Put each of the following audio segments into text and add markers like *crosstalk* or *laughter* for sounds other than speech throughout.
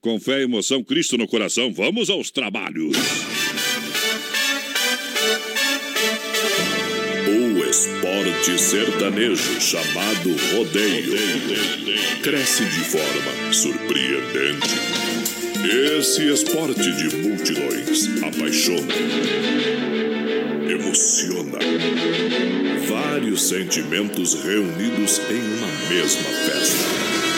Com fé e emoção, Cristo no coração, vamos aos trabalhos. O esporte sertanejo chamado rodeio cresce de forma surpreendente. Esse esporte de multidões apaixona, emociona. Vários sentimentos reunidos em uma mesma festa.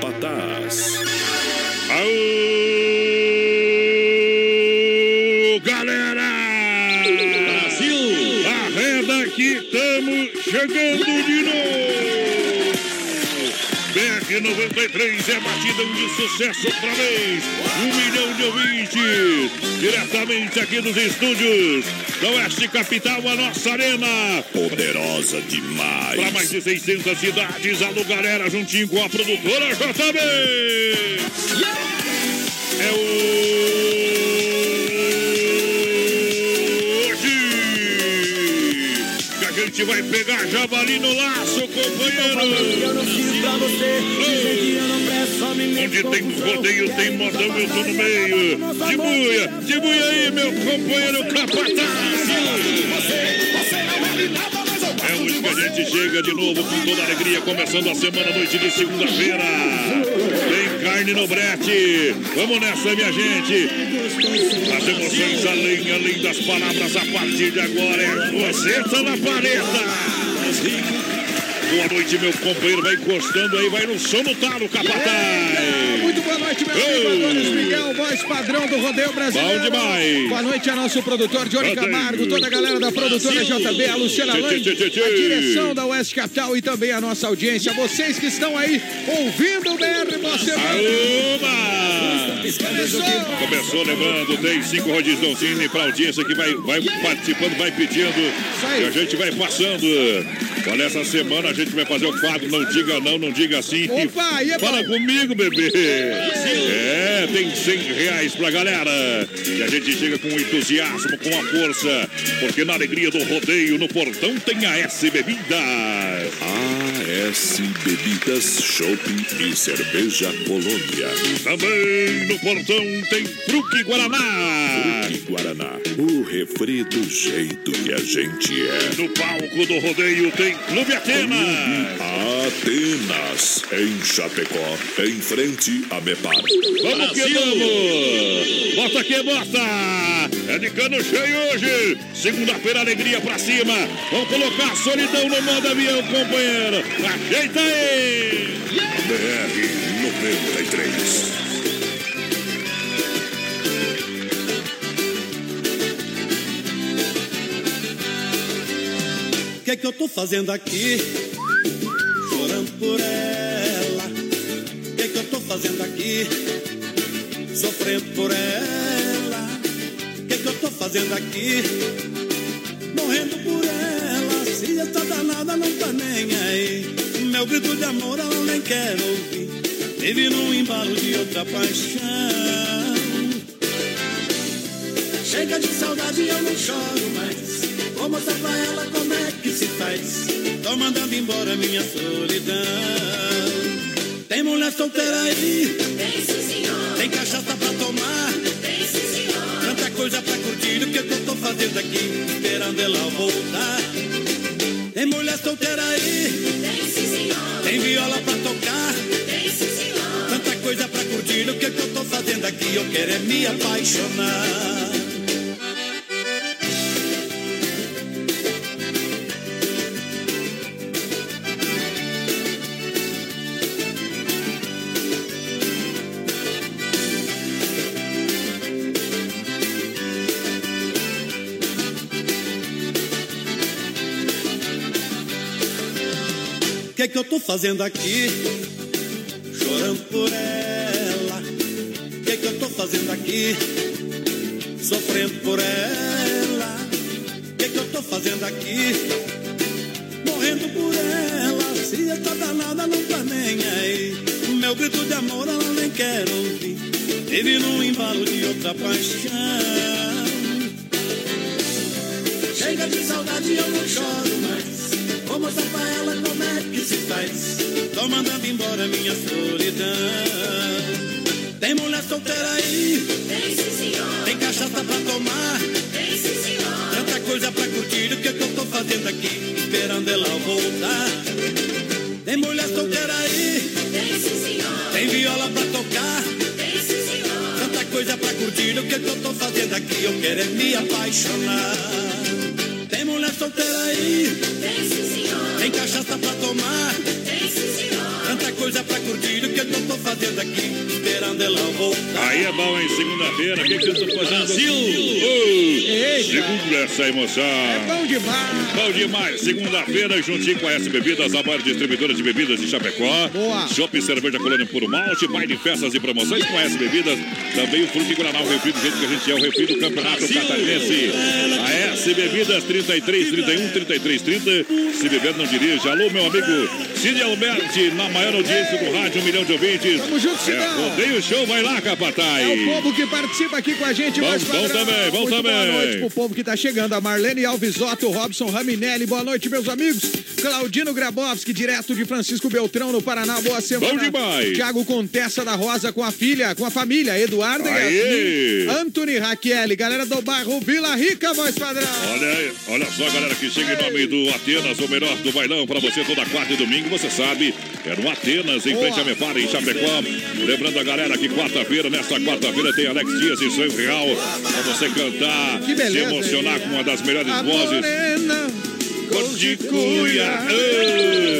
Chegando de novo! BR 93 é batidão de sucesso outra vez. Um milhão de ouvintes. Diretamente aqui dos estúdios da Oeste Capital, a nossa arena. Poderosa demais. Para mais de 600 cidades, alô galera, juntinho com a produtora JB. É hoje gente vai pegar javali no laço, companheiro. Onde tem rodeio, tem modão, eu tô no meio. Dibuia, dibuia aí, meu companheiro capataz. É hoje que a gente chega de novo com toda a alegria, começando a semana, noite de segunda-feira. Tem carne no brete. Vamos nessa, minha gente. As emoções além, além das palavras, a partir de agora é você na paleta. Boa noite, meu companheiro. Vai encostando aí, vai no som no talo, capataz. Muito boa noite, meu amigo Adonis Miguel, voz padrão do Rodeio Brasileiro. Bom demais. Boa noite a nosso produtor Johnny. Camargo, toda a galera da produtora JB, a Luciana Lange, a direção da Oeste Capital e também a nossa audiência. Vocês que estão aí ouvindo o BR, você! Começou! Começou lembrando, tem cinco rodizãozinhos para audiência que vai, vai participando, vai pedindo e a gente vai passando. Olha, essa semana a gente vai fazer o quadro Não Diga Não, Não Diga Assim. Opa, e é Fala comigo, bebê. É, tem 100 reais pra galera. E a gente chega com entusiasmo, com a força, porque na alegria do rodeio, no portão tem a S Bebidas. AS Bebidas, Shopping e Cerveja Colônia. Também no portão tem Fruque Guaraná. E Guaraná, o refri do jeito que a gente é. No palco do rodeio tem Clube Atenas. Atenas, em Chapecó, em frente a Mepar. Vamos que vamos! Bota que bota! É de cano cheio hoje! Segunda-feira, alegria pra cima! Vamos colocar a solidão no modo avião, companheiro! Ajeita aí! BR 93. O que é que eu tô fazendo aqui? Chorando por ela. O que é que eu tô fazendo aqui? Sofrendo por ela. O que é que eu tô fazendo aqui? Morrendo por ela. Se essa danada não tá nem aí. Meu grito de amor ela nem quer ouvir. Vive num embalo de outra paixão. Chega de saudade, eu não choro mais. Vou mostrar pra ela como é que se faz. Tô mandando embora minha solidão. Tem mulher solteira aí, Tem sim, senhor. tem cachaça pra tomar. Tem sim, senhor. Tanta coisa pra curtir, o que, que eu tô fazendo aqui? Esperando ela voltar. Tem mulher solteira aí, Tem sim, senhor. tem viola pra tocar. Tem sim, senhor. Tanta coisa pra curtir, o que, que eu tô fazendo aqui? Eu quero é me apaixonar. Que eu tô fazendo aqui? Chorando por ela. O que que eu tô fazendo aqui? Sofrendo por ela. O que que eu tô fazendo aqui? Morrendo por ela, se essa danada não tá nem aí. Meu grito de amor ela nem quer ouvir. Vive num embalo de outra paixão. Chega de saudade, eu não choro mais. Vou mostrar que se faz. Tô mandando embora minha solidão. Tem mulher solteira aí, Tem sim, senhor. tem cachaça pra tomar. Tem sim, senhor. Tanta coisa pra curtir, o que, que eu tô fazendo aqui? Esperando ela voltar. Tem mulher solteira aí, Tem sim, senhor. tem viola pra tocar. Tem sim, senhor. Tanta coisa pra curtir, o que, que eu tô fazendo aqui? Eu quero é me apaixonar. Tem mulher solteira aí, Tem sim, senhor. Tem cachaça pra tomar. Coisa pra curtir, o que, eu tô fazendo aqui? Esperando ela voltar. Aí é bom, hein? Segunda-feira, o que, que eu tô fazendo? Brasil! Segura essa emoção. É bom demais. Bom demais, segunda-feira, juntinho com a S Bebidas, a maior distribuidora de bebidas de Chapecó. Boa. Shopping Cerveja Colônia Puro Malte, baile, festas e promoções com a S Bebidas. Também o Fruque Guaraná, o refri do jeito que a gente é, o refri do Campeonato Catarinense. A S Bebidas, 33, 31, 33, 30. Se beber, não dirige. Alô, meu amigo Cid Alberti, na maior audiência do rádio, um milhão de ouvintes. Tamo junto, É, Cidão. rodeio show, vai lá, Capataz. É o povo que participa aqui com a gente. Bom, mais também, bom Muito também. Boa noite pro povo que tá chegando. A Marlene Alves Otto, Robson Raminelli. Boa noite, meus amigos. Claudino Grabowski, direto de Francisco Beltrão, no Paraná. Boa semana. Bom demais. Tiago Contessa da Rosa com a filha, com a família. Eduardo e Aê. Yasmin. Anthony Raquel. Galera do bairro Vila Rica, voz padrão. Olha, aí, olha só, galera, que chega em nome do Atenas, o melhor do bailão pra você toda quarta e domingo, você sabe, é no Atenas, em frente a Mepara, em Chapecó. Lembrando a galera que quarta-feira, nesta quarta-feira, tem Alex Dias em Sonho Real, pra você cantar, se emocionar hein? com uma das melhores A vozes. morena. De cuia.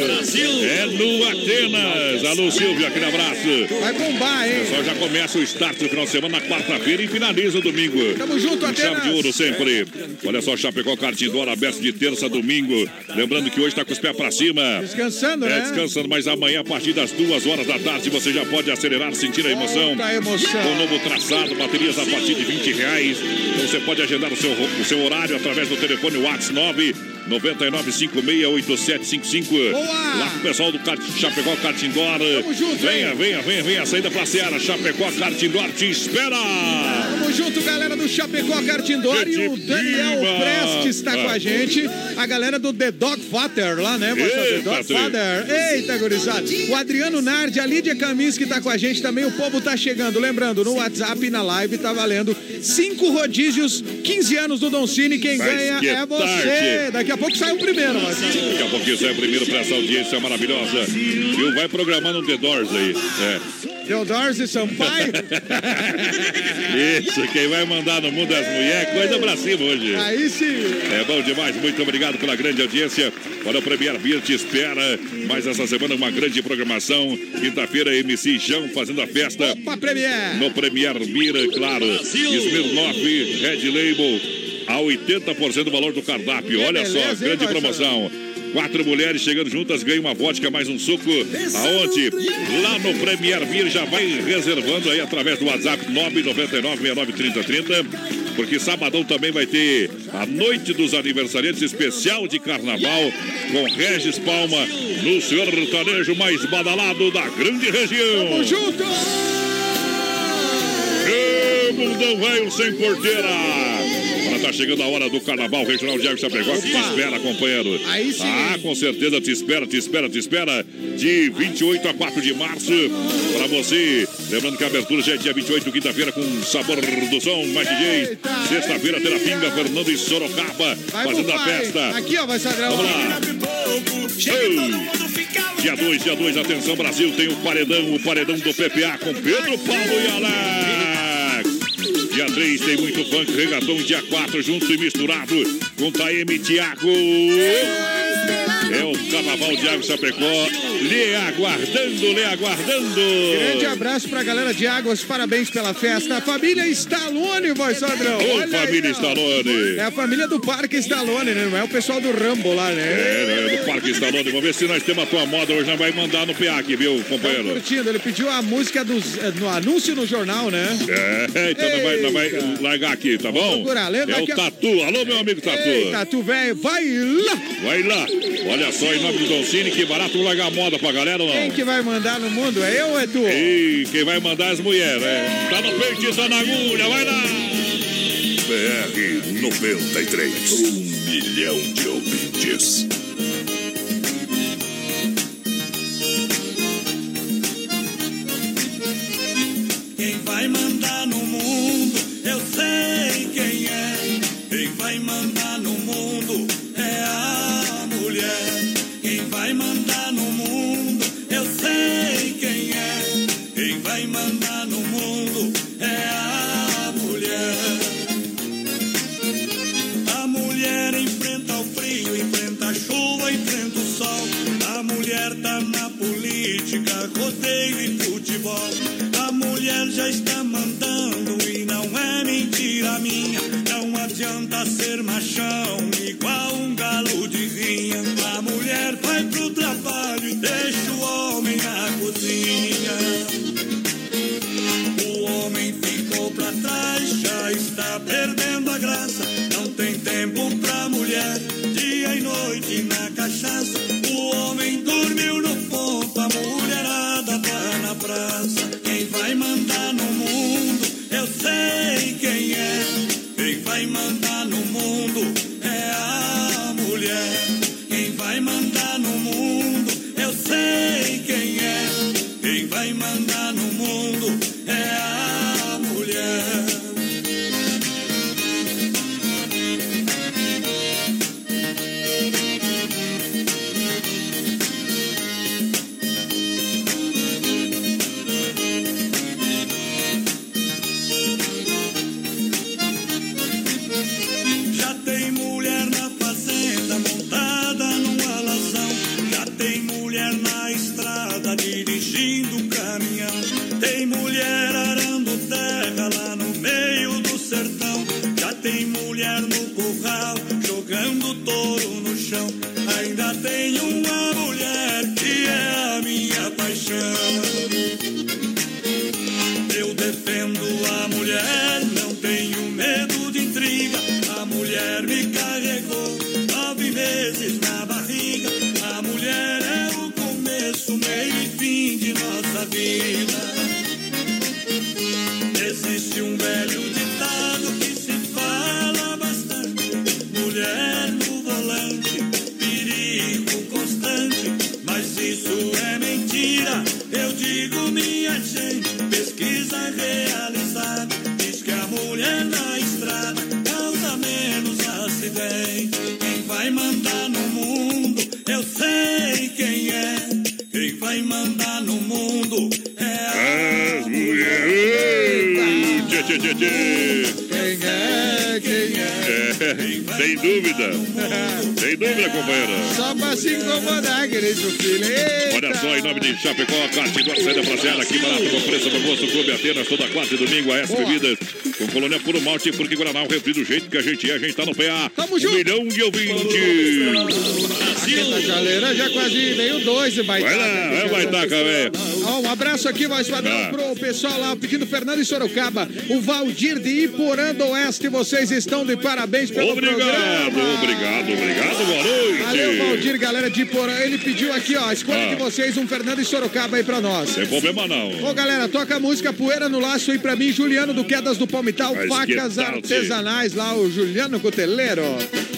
Brasil. É no Atenas. Alô, Silvio, aquele abraço. Vai bombar, hein? Pessoal, já começa o start do final de semana na quarta-feira e finaliza o domingo. Tamo junto, Com chave Atenas. de ouro sempre. Olha só, Chapecó Cartidor aberto de terça a domingo. Lembrando que hoje tá com os pés pra cima. Descansando, É, né? descansando, mas amanhã, a partir das duas horas da tarde, você já pode acelerar, sentir a emoção. A emoção. Com o novo traçado, baterias a partir de 20 reais. Então você pode agendar o seu, o seu horário através do telefone WhatsApp 9 99568755. Boa! Lá com o pessoal do Kart, Chapecó Cartindor. Tamo junto, venha, venha, venha, venha. Saída pra Seara. Chapecó Cartindor te espera. Tamo junto, galera do Chapecó Cartindor e o Daniel viva! Prestes está com a gente. A galera do The Dog Father lá, né? moça? The Eita, Dog. Father. Eita, gurizada. O Adriano Nardi, a Lídia Camis que tá com a gente também. O povo tá chegando. Lembrando, no WhatsApp e na live tá valendo cinco rodízios, 15 anos do Don Cine. Quem Mas ganha é você. tarde. Daqui a pouco sai o primeiro. Daqui a pouquinho sai o primeiro pra essa audiência maravilhosa. Viu? Vai programando um The Doors aí. É. Theodorze Sampaio. *laughs* Isso, quem vai mandar no mundo das mulheres, coisa pra cima hoje. Aí sim. É bom demais, muito obrigado pela grande audiência. Olha, o Premier Beer te espera. Mais essa semana, uma grande programação. Quinta-feira, MC Jão fazendo a festa Opa, Premier. no Premier Beer, claro. Smirnoff Red Label a 80% do valor do cardápio. Olha só, grande promoção. Quatro mulheres chegando juntas, ganham uma vodka mais um suco. Aonde? Lá no Premier Beer, já vai reservando aí através do WhatsApp 999-693030. Porque sabadão também vai ter a noite dos aniversariantes especial de carnaval com Regis Palma no sertanejo mais badalado da grande região. Tamo junto. Ê, Mundão velho sem porteira. Agora tá chegando a hora do Carnaval Regional de Água Chapecó que te espera, companheiro. Aí sim. Ah, com certeza te espera, te espera, te espera. De 28 a 4 de março pra você. Lembrando que a abertura já é dia 28, quinta-feira, com sabor do som, mais DJ. Sexta-feira, Terapinga, Fernando e Sorocaba Vai fazendo a bufar, festa. Aqui, ó, vai Sadrão. Vamos lá. Ei. Dia 2, dia 2, atenção Brasil, tem o paredão, o paredão do PPA com Pedro Paulo e Alex. Dia 3 tem muito funk, regatão, dia 4 junto e misturado com Taeme Thiago. É o Carnaval de Água Chapecó, lhe aguardando, lhe aguardando. Grande abraço pra galera de Águas, parabéns pela festa. A família Stallone, voz padrão. Ô, Olha aí, família ó. Stallone. É a família do Parque Stallone, né? Não é o pessoal do Rambo lá, né? É, né, do Parque Stallone. Vamos ver se nós temos a tua moda hoje. Nós vai mandar no PA aqui, viu, companheiro? curtindo, ele pediu a música dos, eh, no anúncio no jornal, né? É, então nós vai, nós vai largar aqui, tá bom? procurar. Lembra é o que a- Tatu. Alô, meu amigo Tatu. Ei, Tatu velho, vai lá! Vai lá. Olha só, em nome do Doncini, que barato largar a moda pra galera, ou não? Quem que vai mandar no mundo? É eu ou é tu? E quem vai mandar as mulheres, né? Tá no peito, tá na agulha, vai lá. BR 93. Um milhão de ouvintes. Quem vai mandar no mundo, eu sei quem é. Quem vai mandar no mundo é a mulher. Quem vai mandar no mundo, eu sei quem é. Quem vai mandar no mundo é a mulher. A mulher enfrenta o frio, enfrenta a chuva, enfrenta o sol. A mulher tá na política, rodeio e futebol. A mulher já está mandando e não é mentira minha. Adianta ser machão igual um galo de rinha. A mulher vai pro trabalho e deixa o homem Quem é, quem é? É, sem dúvida. Sem dúvida, companheira. Só pra se incomodar, querido filho. Eita. Olha só, em nome de Chapecó, Cartidor, saída prazeada aqui barato, com preço no gosto, Clube Atenas, toda quarta e domingo, a S. Bebidas, com colônia puro malte, porque Guaraná, o refri do jeito que a gente é, a gente tá no PA. Tamo um junto. milhão de ouvintes. Na chaleira já quase veio dois e Vai lá, vai baitaca, velho. Ó, um abraço aqui, voz padrão, Ah. pro pessoal lá pedindo Fernando e Sorocaba. O Valdir de Iporã do Oeste, vocês estão de parabéns pelo Obrigado, programa. obrigado, obrigado, boa noite. Valeu, Valdir, galera de Iporã. Ele pediu aqui, ó, a escolha Ah. de vocês, um Fernando e Sorocaba aí pra nós. Sem problema não. Ô, galera, toca a música Poeira no Laço aí pra mim, Juliano do Quedas do Palmital, Mas facas que tal, artesanais lá, o Juliano Coteleiro.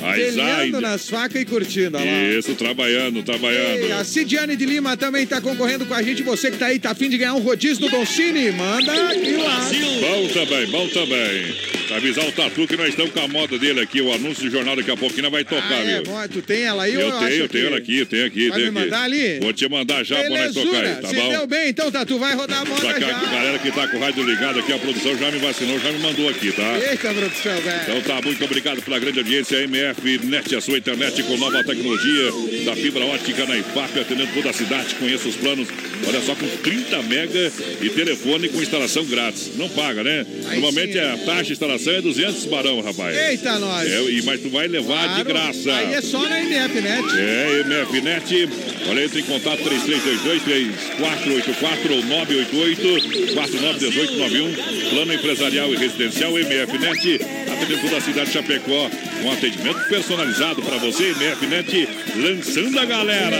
Mas Telhando nas facas e curtindo, lá. Isso, trabalhando, E a trabalhando. Cidiane de Lima também tá concorrendo com a gente. Você que tá aí, tá afim de ganhar um rodízio do Doncini, manda aqui lá. Bom também, bom também. Avisar o Tatu que nós estamos com a moda dele aqui, o anúncio do jornal daqui a pouquinho vai tocar, Ah, é, viu? bom, tu tem ela aí Eu eu tenho, eu tenho ela aqui, eu tenho aqui, Vai tenho me aqui. mandar ali? Vou te mandar já pra nós Belezura. tocar aí, tá Se bom? deu bem, então, Tatu, vai rodar a moda Pra cá, a já. galera que tá com o rádio ligado aqui, a produção já me vacinou, já me mandou aqui, tá? Eita, produção, velho. Então tá, muito obrigado pela grande audiência. MF Net, a sua internet com nova tecnologia da fibra ótica na IFAP, atendendo toda a cidade. Conheça os planos. Olha só, com 30 mega e telefone com instalação grátis. Não paga, né? Aí Normalmente sim, a taxa de instalação é 200 barão, rapaz. Eita, nós. É, e, mas tu vai levar de Claro. graça. Aí é só na INEP, né? É, MF Net. Olha, entre em contato 3322-3484 ou 988-491891. Plano empresarial e residencial MF Net. Atendendo toda a cidade de Chapecó. Com atendimento personalizado para você. MF Net lançando a galera.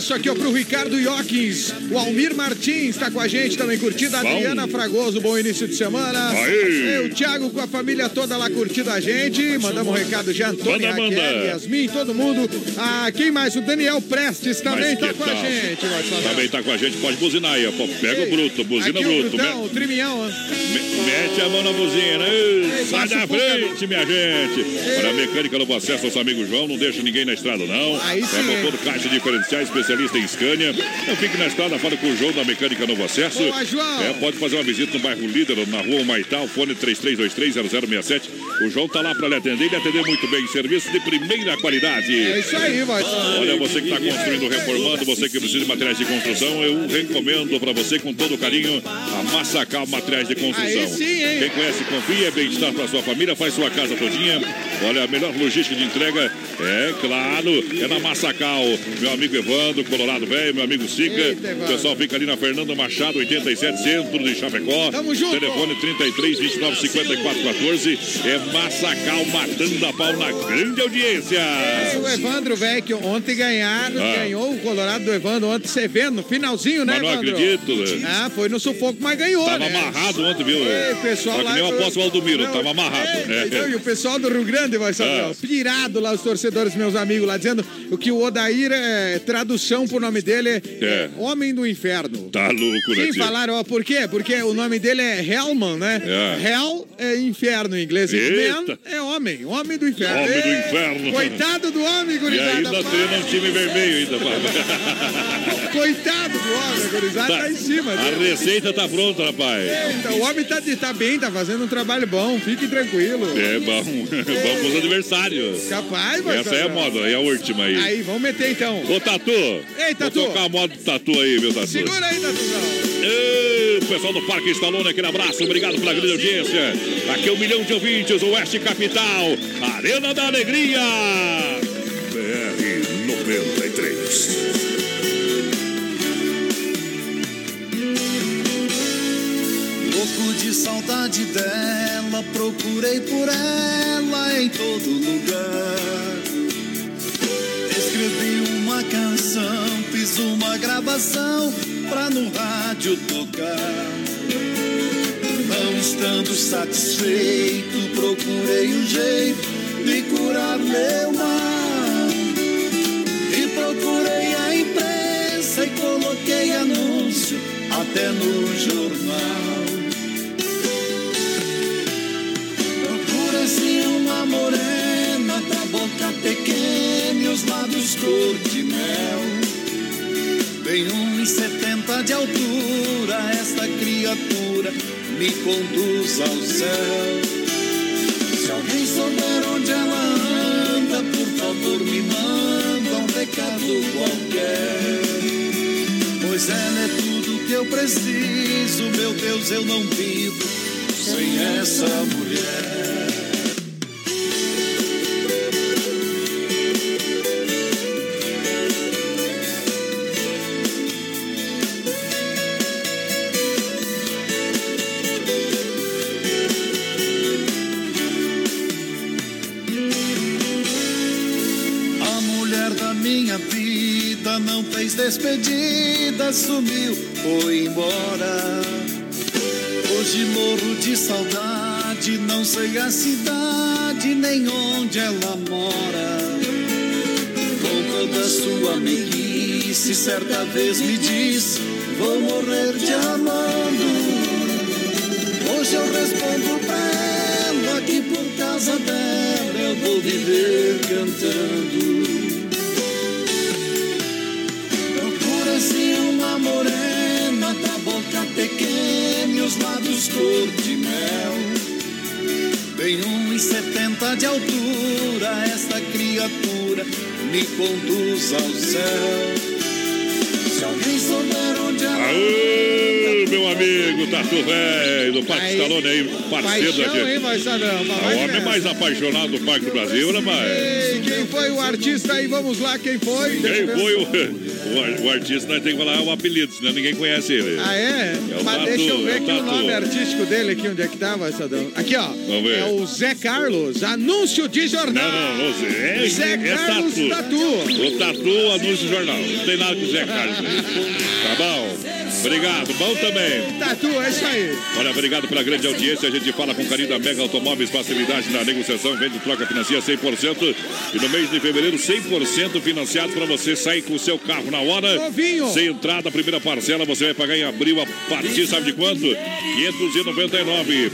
Abraço aqui ó, pro Ricardo Iokins, o Almir Martins está com a gente também curtindo, a. Adriana Fragoso, bom início de semana. E o Thiago com a família toda lá curtindo a gente. Mandamos um recado já, Antônio, Manda, Raquel, manda. Yasmin, todo mundo. Ah, quem mais? O Daniel Prestes também que com a gente. Também tá com a gente, pode buzinar aí. Pô, Pega o Ei, bruto, buzina aqui bruto. O Brutão, o Trimião. Me- Mete a mão na buzina. Ei, sai da frente, minha gente. Olha, a mecânica Novo Acesso, nosso amigo João. Não deixa ninguém na estrada, não. Aí sim, é motor caixa diferenciais, especialista em Scania. Não fique na estrada, fala com o João da Mecânica Novo Acesso. Boa. É, pode fazer uma visita no bairro Líder, na rua Maital, fone 33230067. O João tá lá para lhe atender e lhe atender muito bem. Serviço de primeira qualidade. É isso aí, vai. Olha, você que está construindo, reformando, você que precisa de materiais de construção, eu recomendo para você com todo carinho a Massacal Materiais de Construção. Sim? Quem conhece, confia, é bem-estar para sua família, faz sua casa todinha. Olha, a melhor logística de entrega é, claro, é na Massacal. Meu amigo Evandro, Colorado Velho, meu amigo Sica. O pessoal fica ali na Fernando Machado, 87, centro de Chapecó. Tamo junto. Telefone 33 29 54 14. É Massacal matando a pau na grande audiência. O Evandro, velho, que ontem ganharam, Ah. ganhou o Colorado do Evandro ontem, você vendo, no finalzinho, né, Mas não Evandro? acredito, né? Ah, foi no sufoco, mas ganhou, Tava né? amarrado ontem, viu? Ei, pessoal Só que lá... nem o apóstolo Valdomiro, Não, tava amarrado. é, É. então, E o pessoal do Rio Grande, vai saber, Ah. pirado lá, os torcedores, meus amigos lá, dizendo o que o Odair, é, tradução pro nome dele é, É. Homem do Inferno. Tá louco, né, Sim, falaram, ó, por quê? Porque o nome dele é Hellman, né? É. Hell é inferno em inglês. E Eita. Man é homem, homem do inferno. Homem do inferno. Coitado do homem, E gurizada. ainda Pá, treina um time vermelho ainda. pá. *laughs* Coitado do homem, gurizada, tá, em cima. A dele. receita tá pronta, rapaz. Eita, o homem tá, tá bem, tá fazendo um trabalho bom, fique tranquilo. É bom. *laughs* Bom pros adversários. Capaz, vai Essa é a moda, é a última aí. Aí, vamos meter então. Ô, Tatu. Ei, Tatu. Vou tocar a moda do Tatu aí, meu Tatu. Segura aí, Tatuzão. Ei, pessoal do Parque Stallone, aquele abraço, obrigado pela grande audiência. Aqui é um milhão de ouvintes, Oeste Capital, Arena da Alegria. BR 93. Louco de saudade dela, procurei por ela em todo lugar. Escrevi fiz uma gravação pra no rádio tocar. Não estando satisfeito, procurei um jeito de curar meu mal. E procurei a imprensa e coloquei anúncio até no jornal. Procura-se uma morena da boca pequena e os lábios cor de mel. Tem 1,70 de altura, esta criatura me conduz ao céu. Se alguém souber onde ela anda, por favor me manda um recado qualquer. Pois ela é tudo que eu preciso, meu Deus, eu não vivo sem essa mulher. Despedida, sumiu, foi embora. Hoje morro de saudade, não sei a cidade nem onde ela mora. Com toda sua meiguice, certa vez me disse: Vou morrer te amando. Hoje eu respondo pra saiba que por causa dela eu vou viver cantando. Os lábios cor de mel. Tem 1,70 de altura, esta criatura me conduz ao céu. Se alguém souber onde ela Aê, meu amigo Tatu Velho, do Parque Stallone aí, parceiro da hein, gente. É o homem mais apaixonado do Parque do Brasil, né? Ei, quem foi o artista aí? Vamos lá, quem foi? Quem foi o, o, o artista, nós temos que falar o apelido, senão ninguém conhece ele. Ah, é? É Mas Tatu, deixa eu ver é o aqui o nome artístico dele aqui, onde é que tava, Sadão? Aqui, ó. Vamos ver. É o Zé Carlos, anúncio de jornal. Não, não, é, Zé é Carlos Tatu. Tatu. O Tatu anúncio jornal. Não tem nada com o Zé Carlos. Tá bom? Obrigado, bom também. Tatu, é isso aí. Olha, obrigado pela grande audiência. A gente fala com carinho da Mega Automóveis, facilidade na negociação, vende troca financia 100%. E no mês de fevereiro, 100% financiado para você sair com o seu carro na hora. Novinho. Sem entrada, primeira parcela você vai pagar em abril a partir, sabe de quanto? 599.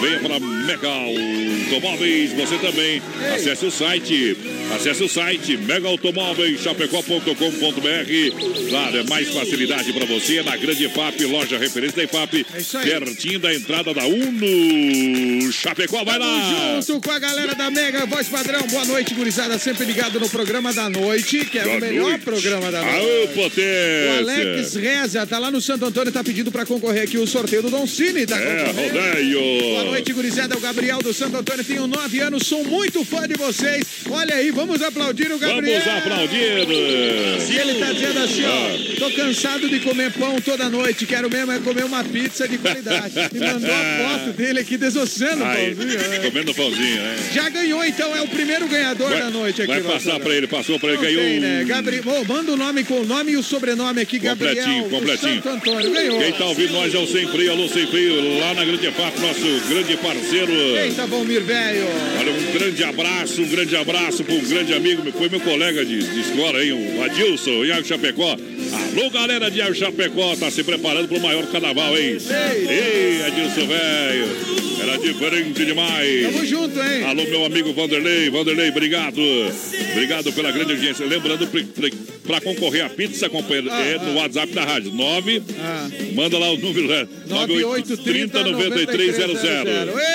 Venha para Mega Automóveis, você também. Acesse o site. Acesse o site megaautomóveischapecó.com.br. Claro, é mais facilidade para você. Na Grande FAP, loja referência da IFAP. É. Pertinho da entrada da Uno. Chapecó, vai lá! Junto com a galera da Mega Voz Padrão. Boa noite, gurizada. Sempre ligado no programa da noite, que é Boa o melhor noite. programa da noite. Aô, O potência! Alex Reza tá lá no Santo Antônio, tá pedindo pra concorrer aqui o sorteio do Don Cine. Tá É, rodeio! Boa noite, gurizada. O Gabriel do Santo Antônio. Tenho nove anos, sou muito fã de vocês. Olha aí, vamos aplaudir o Gabriel. Vamos aplaudir! E ele tá dizendo assim, ó, tô cansado de comer pão toda noite, quero mesmo é comer uma pizza de qualidade. E mandou a foto dele aqui desossando o pãozinho. né? comendo pãozinho, né? Já ganhou, então, é o primeiro ganhador da noite aqui. vai passar pra ele, passou pra ele, Não ganhou tem, né? Gabriel, Ô, manda o nome com o nome e o sobrenome aqui, Gabriel. Completinho, do completinho. Santo Antônio, ganhou. Quem tá ouvindo nós é o Sem Freio, alô Sem Freio, lá na Grande FAP, nosso grande parceiro. Eita, Valmir, velho. Olha, um grande abraço, um grande abraço para um grande amigo, foi meu colega de, de escola aí, o Adilson, Iago Chapecó. Alô, galera de Iago Chapecó, tá se preparando pro maior carnaval, hein? Ei, Adilson, velho, era diferente demais. Tamo junto, hein? Alô, meu amigo Vanderlei. Vanderlei, obrigado. Obrigado pela grande audiência. Lembrando, para concorrer a pizza, companheiro, Ah, é ah. no WhatsApp da rádio. 9. Ah. Manda lá o número, né? 9830 9300.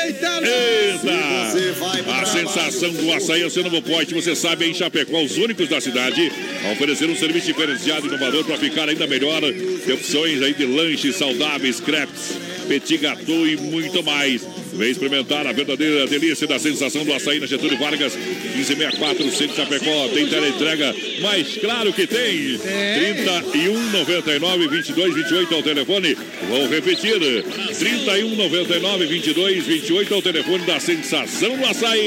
Eita, Eita! A sensação do açaí é o seu novo pote. Você sabe, em Chapecó, os únicos da cidade a oferecer um serviço diferenciado e inovador para ficar ainda melhor. Tem opções aí de lanches saudáveis, crepes, petit gâteau e muito mais. Vem experimentar a verdadeira delícia da sensação do açaí na Getúlio Vargas, 1564, Centro Chapecó. Tem teleentrega, mas claro que tem. 31 99 22 28 ao telefone. Vou repetir: 31 99 22 28 ao telefone da sensação do açaí.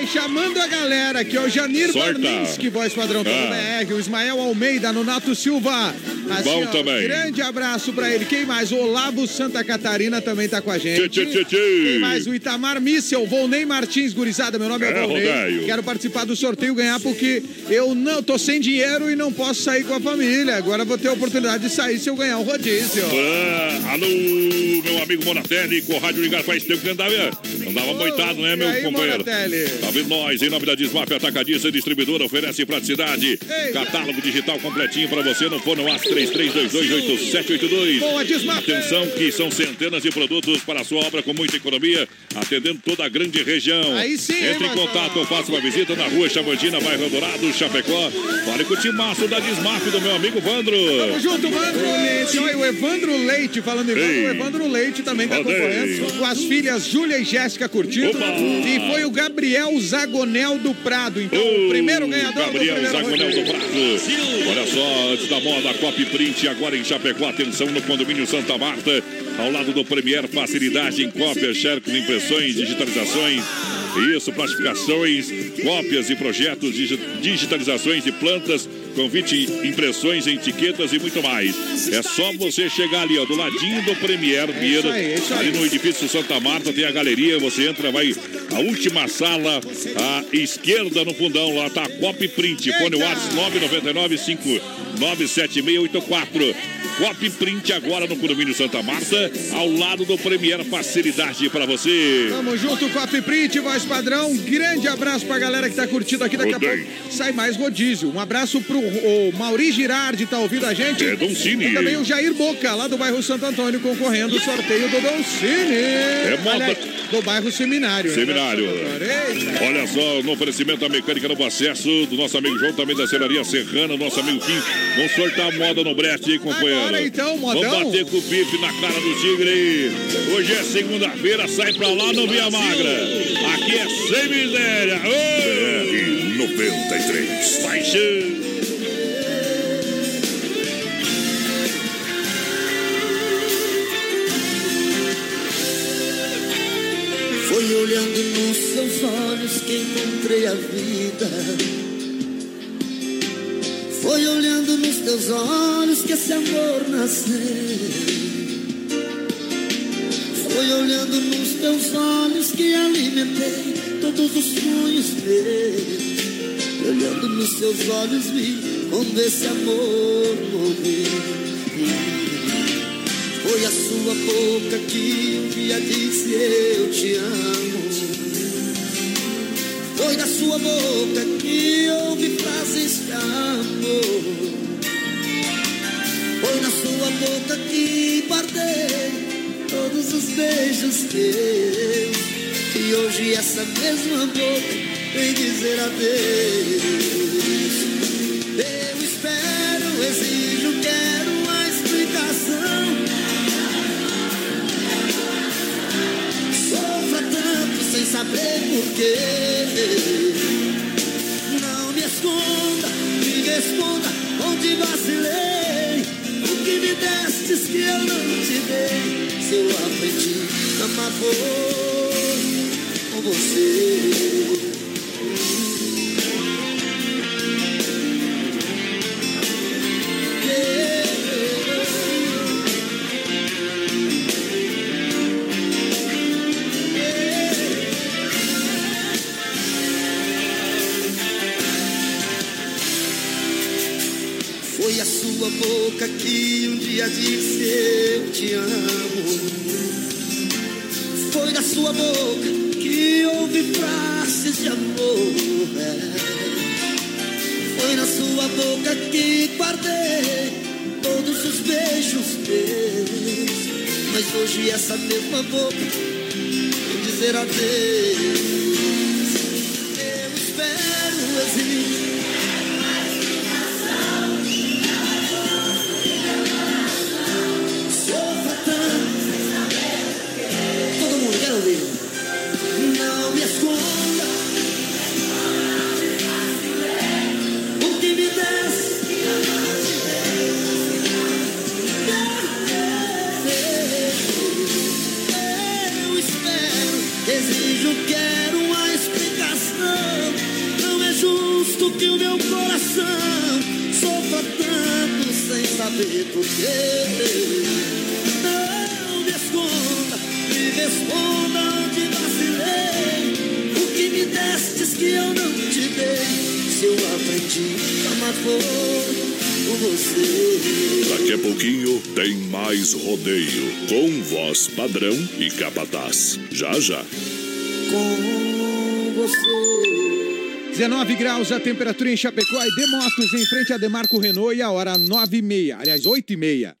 Ei, chamando a galera aqui, ó, o Janir Sorta. Barminski, voz padrão todo Ah. BR, o Ismael Almeida, Nonato Silva. Assim, Bom ó, também. Grande abraço pra ele. Quem mais? O Olavo Santa Catarina também tá com a gente. Tchê, tchê, tchê, mais? O Itamar Missel, Volney Martins, gurizada. Meu nome é, É, Volney. rodeio. Quero participar do sorteio e ganhar porque eu não tô sem dinheiro e não posso sair com a família. Agora vou ter a oportunidade de sair se eu ganhar o rodízio. Ah, alô, meu amigo Monatelli, com o rádio ligado faz tempo que andava, andava moitado, né, meu e aí, companheiro? Monatelli? Tá vendo nós, em nome da Desmaf Atacadista Distribuidora, oferece praticidade. Ei. Catálogo digital completinho para você no fone WhatsApp 33228782. Boa, Desmaf. Atenção que são centenas de produtos para a sua obra com muita economia, atendendo toda a grande região. Aí sim, hein, Entre em Marcelo? contato ou faça uma visita na rua Chavantina, bairro Dourado, Chapecó. Fale com o timaço da Desmaf do meu amigo Vandro. Tamo junto, Evandro Leite. Olha, o Evandro Leite, falando em Evandro, Ei. o Evandro Leite também tá concorrendo. Com as filhas Júlia e Jéssica curtindo. Opa. E foi o Gabriel Zagonel do Prado. Então, o Ô, primeiro ganhador Gabriel do Zagonel do. Prato. Olha só, antes da moda, Copy Print, agora em Chapecó. Atenção no condomínio Santa Marta, ao lado do Premier, facilidade em cópias, xerox, impressões, digitalizações. Isso, plastificações, cópias e projetos, digi- digitalizações de plantas, convite, impressões, etiquetas e muito mais. É só você chegar ali, ó, do ladinho do Premier Beer, é aí. ali no edifício Santa Marta, tem a galeria, você entra, vai a última sala, à esquerda no fundão, lá tá a Copy Print, fone! WhatsApp 999 597684. Copy Print agora no condomínio Santa Marta, ao lado do Premier Facilidade para você. Tamo junto, Coffee Print, voz padrão. Grande abraço pra galera que tá curtindo aqui. Daqui a Rodei. pouco sai mais rodízio. Um abraço pro o Mauri Girardi, tá ouvindo a gente. É, Don Cine. E também o Jair Boca, lá do bairro Santo Antônio, concorrendo ao sorteio do Don Cine. É moda- do bairro Seminário. né? Seminário. Eita. Olha só, no oferecimento da mecânica no acesso do nosso amigo João, também da Serraria Serrana, nosso amigo Kim. Vamos sortar moda no brete aí, companheiro. Agora então, modão. Vamos bater com o pife na cara do tigre aí. Hoje é segunda-feira, sai pra lá no Via Magra. Aqui é sem miséria. BR 93. paixão. Foi olhando nos seus olhos que encontrei a vida. Foi olhando nos teus olhos que esse amor nasceu. Foi olhando nos teus olhos que alimentei todos os sonhos meus. Olhando nos teus olhos vi quando esse amor morreu. Foi a sua boca que um dia disse eu te amo. Foi da sua boca que ouvi frases de amor. Foi na sua boca que guardei todos os beijos teus. E hoje essa mesma boca vem dizer adeus. Eu espero, exijo, quero uma explicação. Sem saber porquê. Não me esconda, me responda onde vacilei. O que me destes que eu não te dei. Se eu aprendi a amar com você. Guardei todos os beijos teus. Mas hoje essa mesma boca dizer adeus. Já já. Com você. 19 graus a temperatura em Chapecó e Demotos em frente a Demarco Renault e a hora 9 e meia. Aliás, 8 e meia.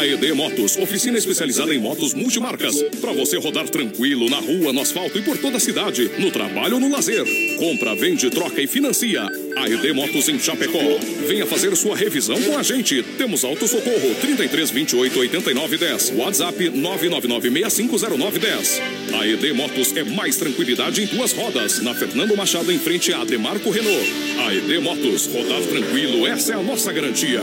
AED Motos, oficina especializada em motos multimarcas. Para você rodar tranquilo na rua, no asfalto e por toda a cidade, no trabalho ou no lazer. Compra, vende, troca e financia. AED Motos em Chapecó. Venha fazer sua revisão com a gente. Temos auto socorro 33 28 89 10. WhatsApp 999 6509 10. AED Motos é mais tranquilidade em duas rodas. Na Fernando Machado em frente a Demarco Renault. AED Motos, rodar tranquilo, essa é a nossa garantia.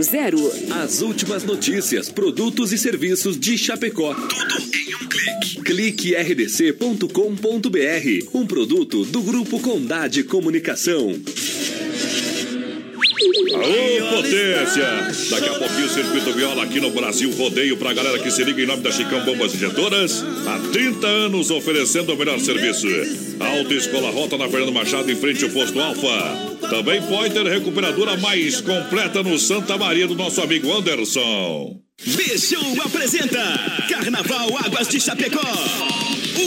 As últimas notícias, produtos e serviços de Chapecó. Tudo em um clique. Clique rdc.com.br. Um produto do Grupo Condade Comunicação. Aô, potência! Daqui a pouquinho o Circuito Viola aqui no Brasil Rodeio pra galera que se liga em nome da Chicão Bombas Injetoras. Há 30 anos oferecendo o melhor serviço. Alta Escola Rota na Fernando Machado em frente ao posto Alfa. Também pode ter recuperadora mais completa no Santa Maria do nosso amigo Anderson. B-Show apresenta Carnaval Águas de Chapecó.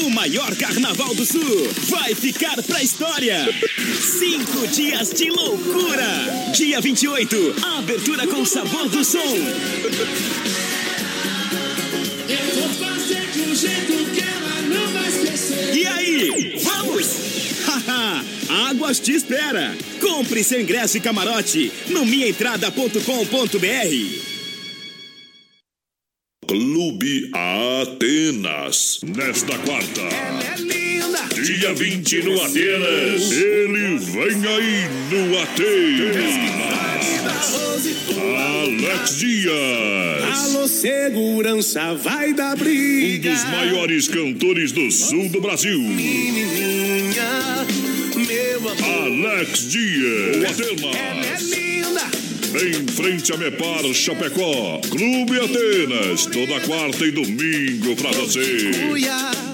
O maior carnaval do sul vai ficar pra história. Cinco dias de loucura. Dia 28, abertura com sabor do som. Eu vou fazer de um jeito que ela não vai esquecer. E aí, vamos? Águas te espera. Compre seu ingresso e camarote no minhaentrada.com.br. Clube Atenas. Nesta quarta, É linda. dia 20 no Atenas, ele vem aí no Atenas. Alex Dias. Alô, segurança, vai dar Um briga. dos maiores cantores do sul do Brasil. Menininha, Alex Dias. O é Atenas. linda. Em frente a Mepar Chapecó. Clube Atenas. Toda quarta e domingo pra você. Uia.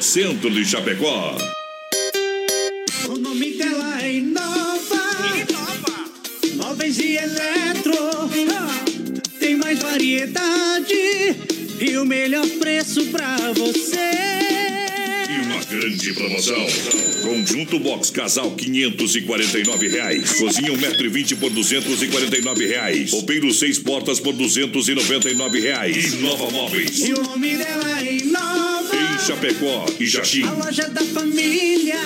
Centro de Chapecó. O nome dela é Inova. Móveis e eletro. Tem mais variedade e o melhor preço pra você. E uma grande promoção. Conjunto Box Casal 549 reais. Cozinha 1,20m por 249 reais. Roupeiro 6 portas por 299 reais. Inova Móveis. E o nome dela é Inova. Chapecó e Jaxim. A loja da família.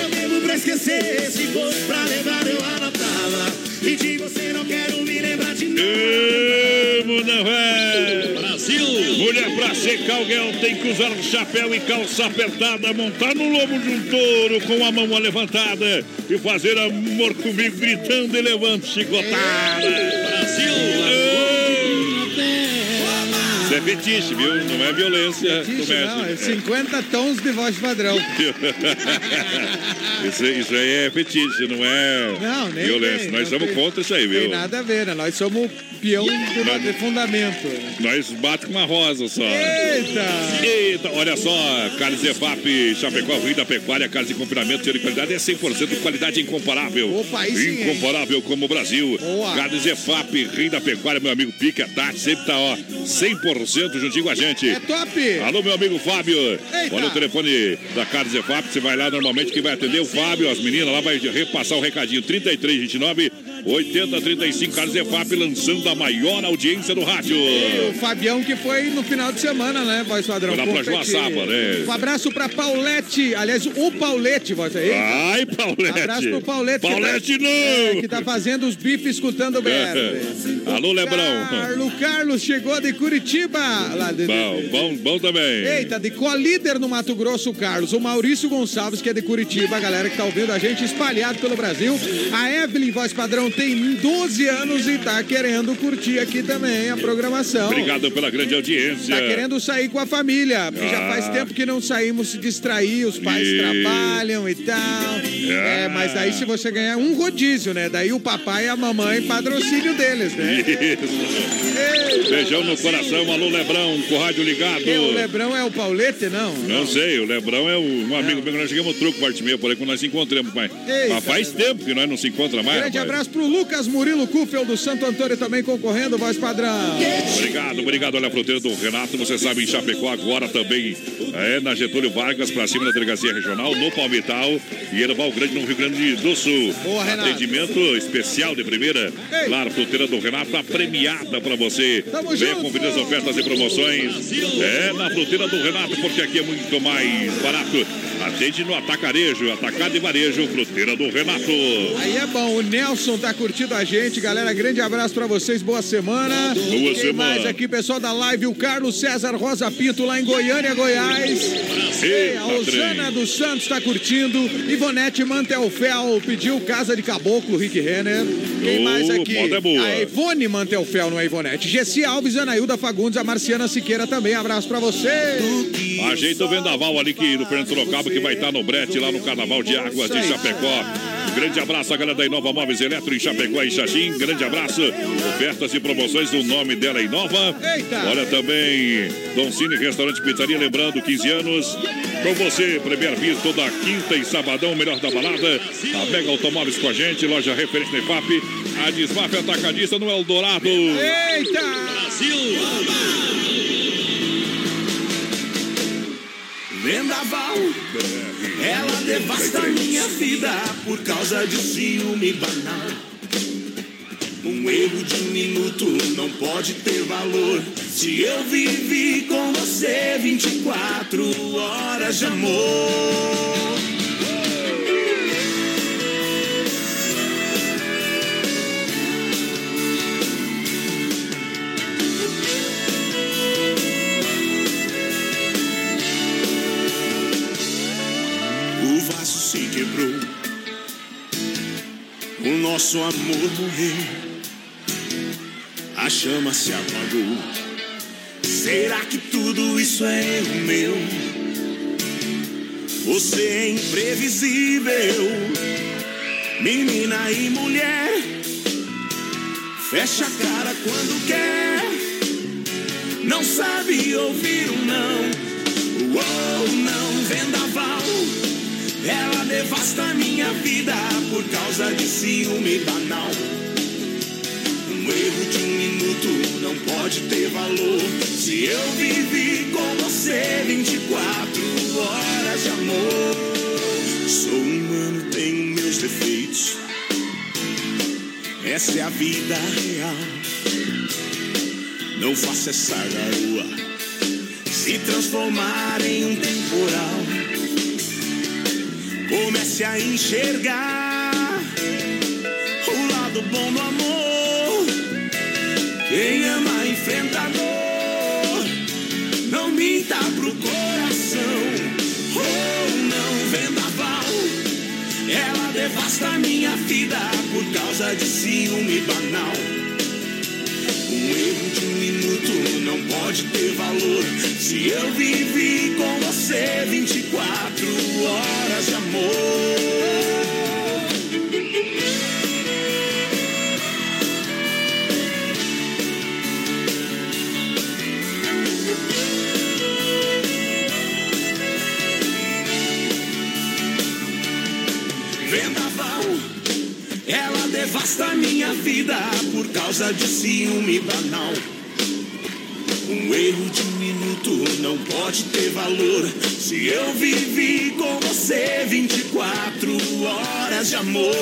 Eu bebo pra esquecer. Se fosse pra lembrar, eu anotava. E de você não quero me lembrar de nada. Emo, não é? Brasil! Mulher pra ser calguel tem que usar chapéu e calça apertada, montar no lombo de um touro com a mão levantada e fazer amor comigo gritando e levando chicotada. É fetiche, viu? Não é violência Isso não, é doméstica. 50 tons de voz padrão. *laughs* isso, isso aí é fetiche, não é Não, nem violência. tem, Nós não somos tem- contra isso aí, Tem viu? nada a ver, né? Nós somos peão de, de fundamento. Nós bate com uma rosa só. Eita! Eita, olha só, Carnes EFAP, Chapecó, Rio da Pecuária, carnes de confinamento, de qualidade é 100% de qualidade incomparável. Opa, aí sim, hein? Incomparável como o Brasil. Boa. Carnes EFAP, Rio da Pecuária, meu amigo Pica Tati, sempre tá, ó, 100% juntinho com a gente. É top! Alô, meu amigo Fábio. Eita. Olha o telefone da Carnes EFAP. Você vai lá normalmente, quem vai atender o Fábio, as meninas lá vai repassar o recadinho. 3329 8035 Carnes EFAP lançando a maior audiência do rádio. O Fabião que foi no final de semana, né, voz padrão? Foi lá pra. Joaçaba, né? Um abraço pra Paulette. Aliás, o Paulette, voz aí. Ai, Paulette. Abraço pro Paulette. que Paulette tá- não! é, que tá fazendo os bifes escutando o BR. Alô, Lebrão. Carlos Carlos chegou de Curitiba. Lá de, Bom, bom, bom também. Eita, de colíder no Mato Grosso, Carlos. O Maurício Gonçalves, que é de Curitiba, a galera que tá ouvindo a gente espalhado pelo Brasil. A Evelyn, voz padrão, tem 12 anos e tá querendo curtir aqui também a programação. Obrigado pela grande audiência. Tá querendo sair com a família, porque já Ah. faz tempo que não saímos se distrair, os pais E- trabalham e tal. É, mas daí se você ganhar um rodízio, né? Daí o papai e a mamãe patrocínio deles, né? Isso. Beijão no coração, alô Lebrão, com o rádio ligado. Quem, o Lebrão é o Paulete, não? Não sei, o Lebrão é um amigo meu nós chegamos truco, parte meia por aí, quando nós se encontramos, pai. Mas faz tempo que nós não se encontra mais, Grande rapaz. abraço pro Lucas Murilo Kufel do Santo Antônio também concorrendo, voz padrão. Obrigado, obrigado. Olha a fruteira do Renato, você sabe, em Chapecó agora também é na Getúlio Vargas, pra cima da Delegacia Regional, no Palmital e Erval Grande, no Rio Grande do Sul. Boa, Renato. Atendimento especial de primeira. Claro, fruteira do Renato, a premiada pra você. Tamo Venha junto. conferir as ofertas e promoções. É na fruteira do Renato, porque aqui é muito mais barato. Atende no atacarejo, atacado e varejo, fruteira do Renato. Aí é bom, o Nelson tá curtindo a gente, galera. Grande abraço pra vocês, boa semana. Boa Quem semana. mais aqui, pessoal da live? O Carlos César Rosa Pinto, lá em Goiânia, Goiás. Ei, a Osana dos Santos tá curtindo. Ivonete Mantelfel pediu Casa de Caboclo, Rick Renner. Quem mais aqui? é boa. A Ivone Mantelfel, não é Ivonete. Gessi Alves, Anailda Fagundes, a Marciana Siqueira também. Abraço pra você. Ajeita o vendaval ali que no Fernando Sorocaba que vai estar no brete lá no Carnaval de Águas de Chapecó. Grande abraço à galera da Inova Móveis Eletro em Chapecó e Xaxim. Grande abraço. Ofertas e promoções, o nome dela é Inova. Eita. Olha também Dom Cine Restaurante Pizzaria, lembrando 15 anos. Com você, Premier Bis, toda quinta e sabadão, melhor da balada. A Mega Automóveis com a gente, loja referente na IFAP. A Desmaf Atacadista no Eldorado. Eita! Vendaval, ela devasta minha vida por causa de ciúme banal. Um erro de um minuto não pode ter valor. Se eu vivi com você 24 horas de amor. O nosso amor morreu, a chama se apagou. Será que tudo isso é erro meu? Você é imprevisível, menina e mulher. Fecha a cara quando quer, não sabe ouvir um não. Uou, não, vendaval. Ela devasta minha vida por causa de ciúme banal. Um erro de um minuto não pode ter valor. Se eu vivi com você 24 horas de amor. Sou humano, tenho meus defeitos. Essa é a vida real. Não faça essa garoa se transformar em um temporal. Comece a enxergar o lado bom do amor. Quem ama enfrenta a dor. Não minta pro coração. Oh, não, vendaval. Ela devasta minha vida por causa de ciúme banal. Um erro de um minuto não pode ter valor. Se eu vivi com você 24 horas de amor. Devasta minha vida por causa de ciúme banal. Um erro de um minuto não pode ter valor. Se eu vivi com você 24 horas de amor.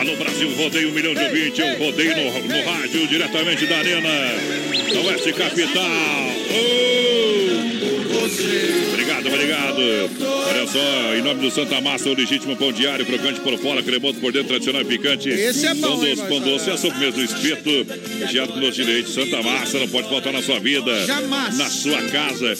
Alô Brasil, rodeio um milhão de ouvintes, eu rodeio no, no rádio, diretamente da Arena, da Oeste Capital. Ô! Obrigado, obrigado. Olha só, em nome do Santa Massa, o legítimo pão diário, crocante por fora, cremoso por dentro, tradicional e picante. Esse é bom, Pão doce, pão doce, é sobremesa do espeto, recheado com doce de leite. Santa Massa, não pode faltar na sua vida. Jamais. Na sua casa.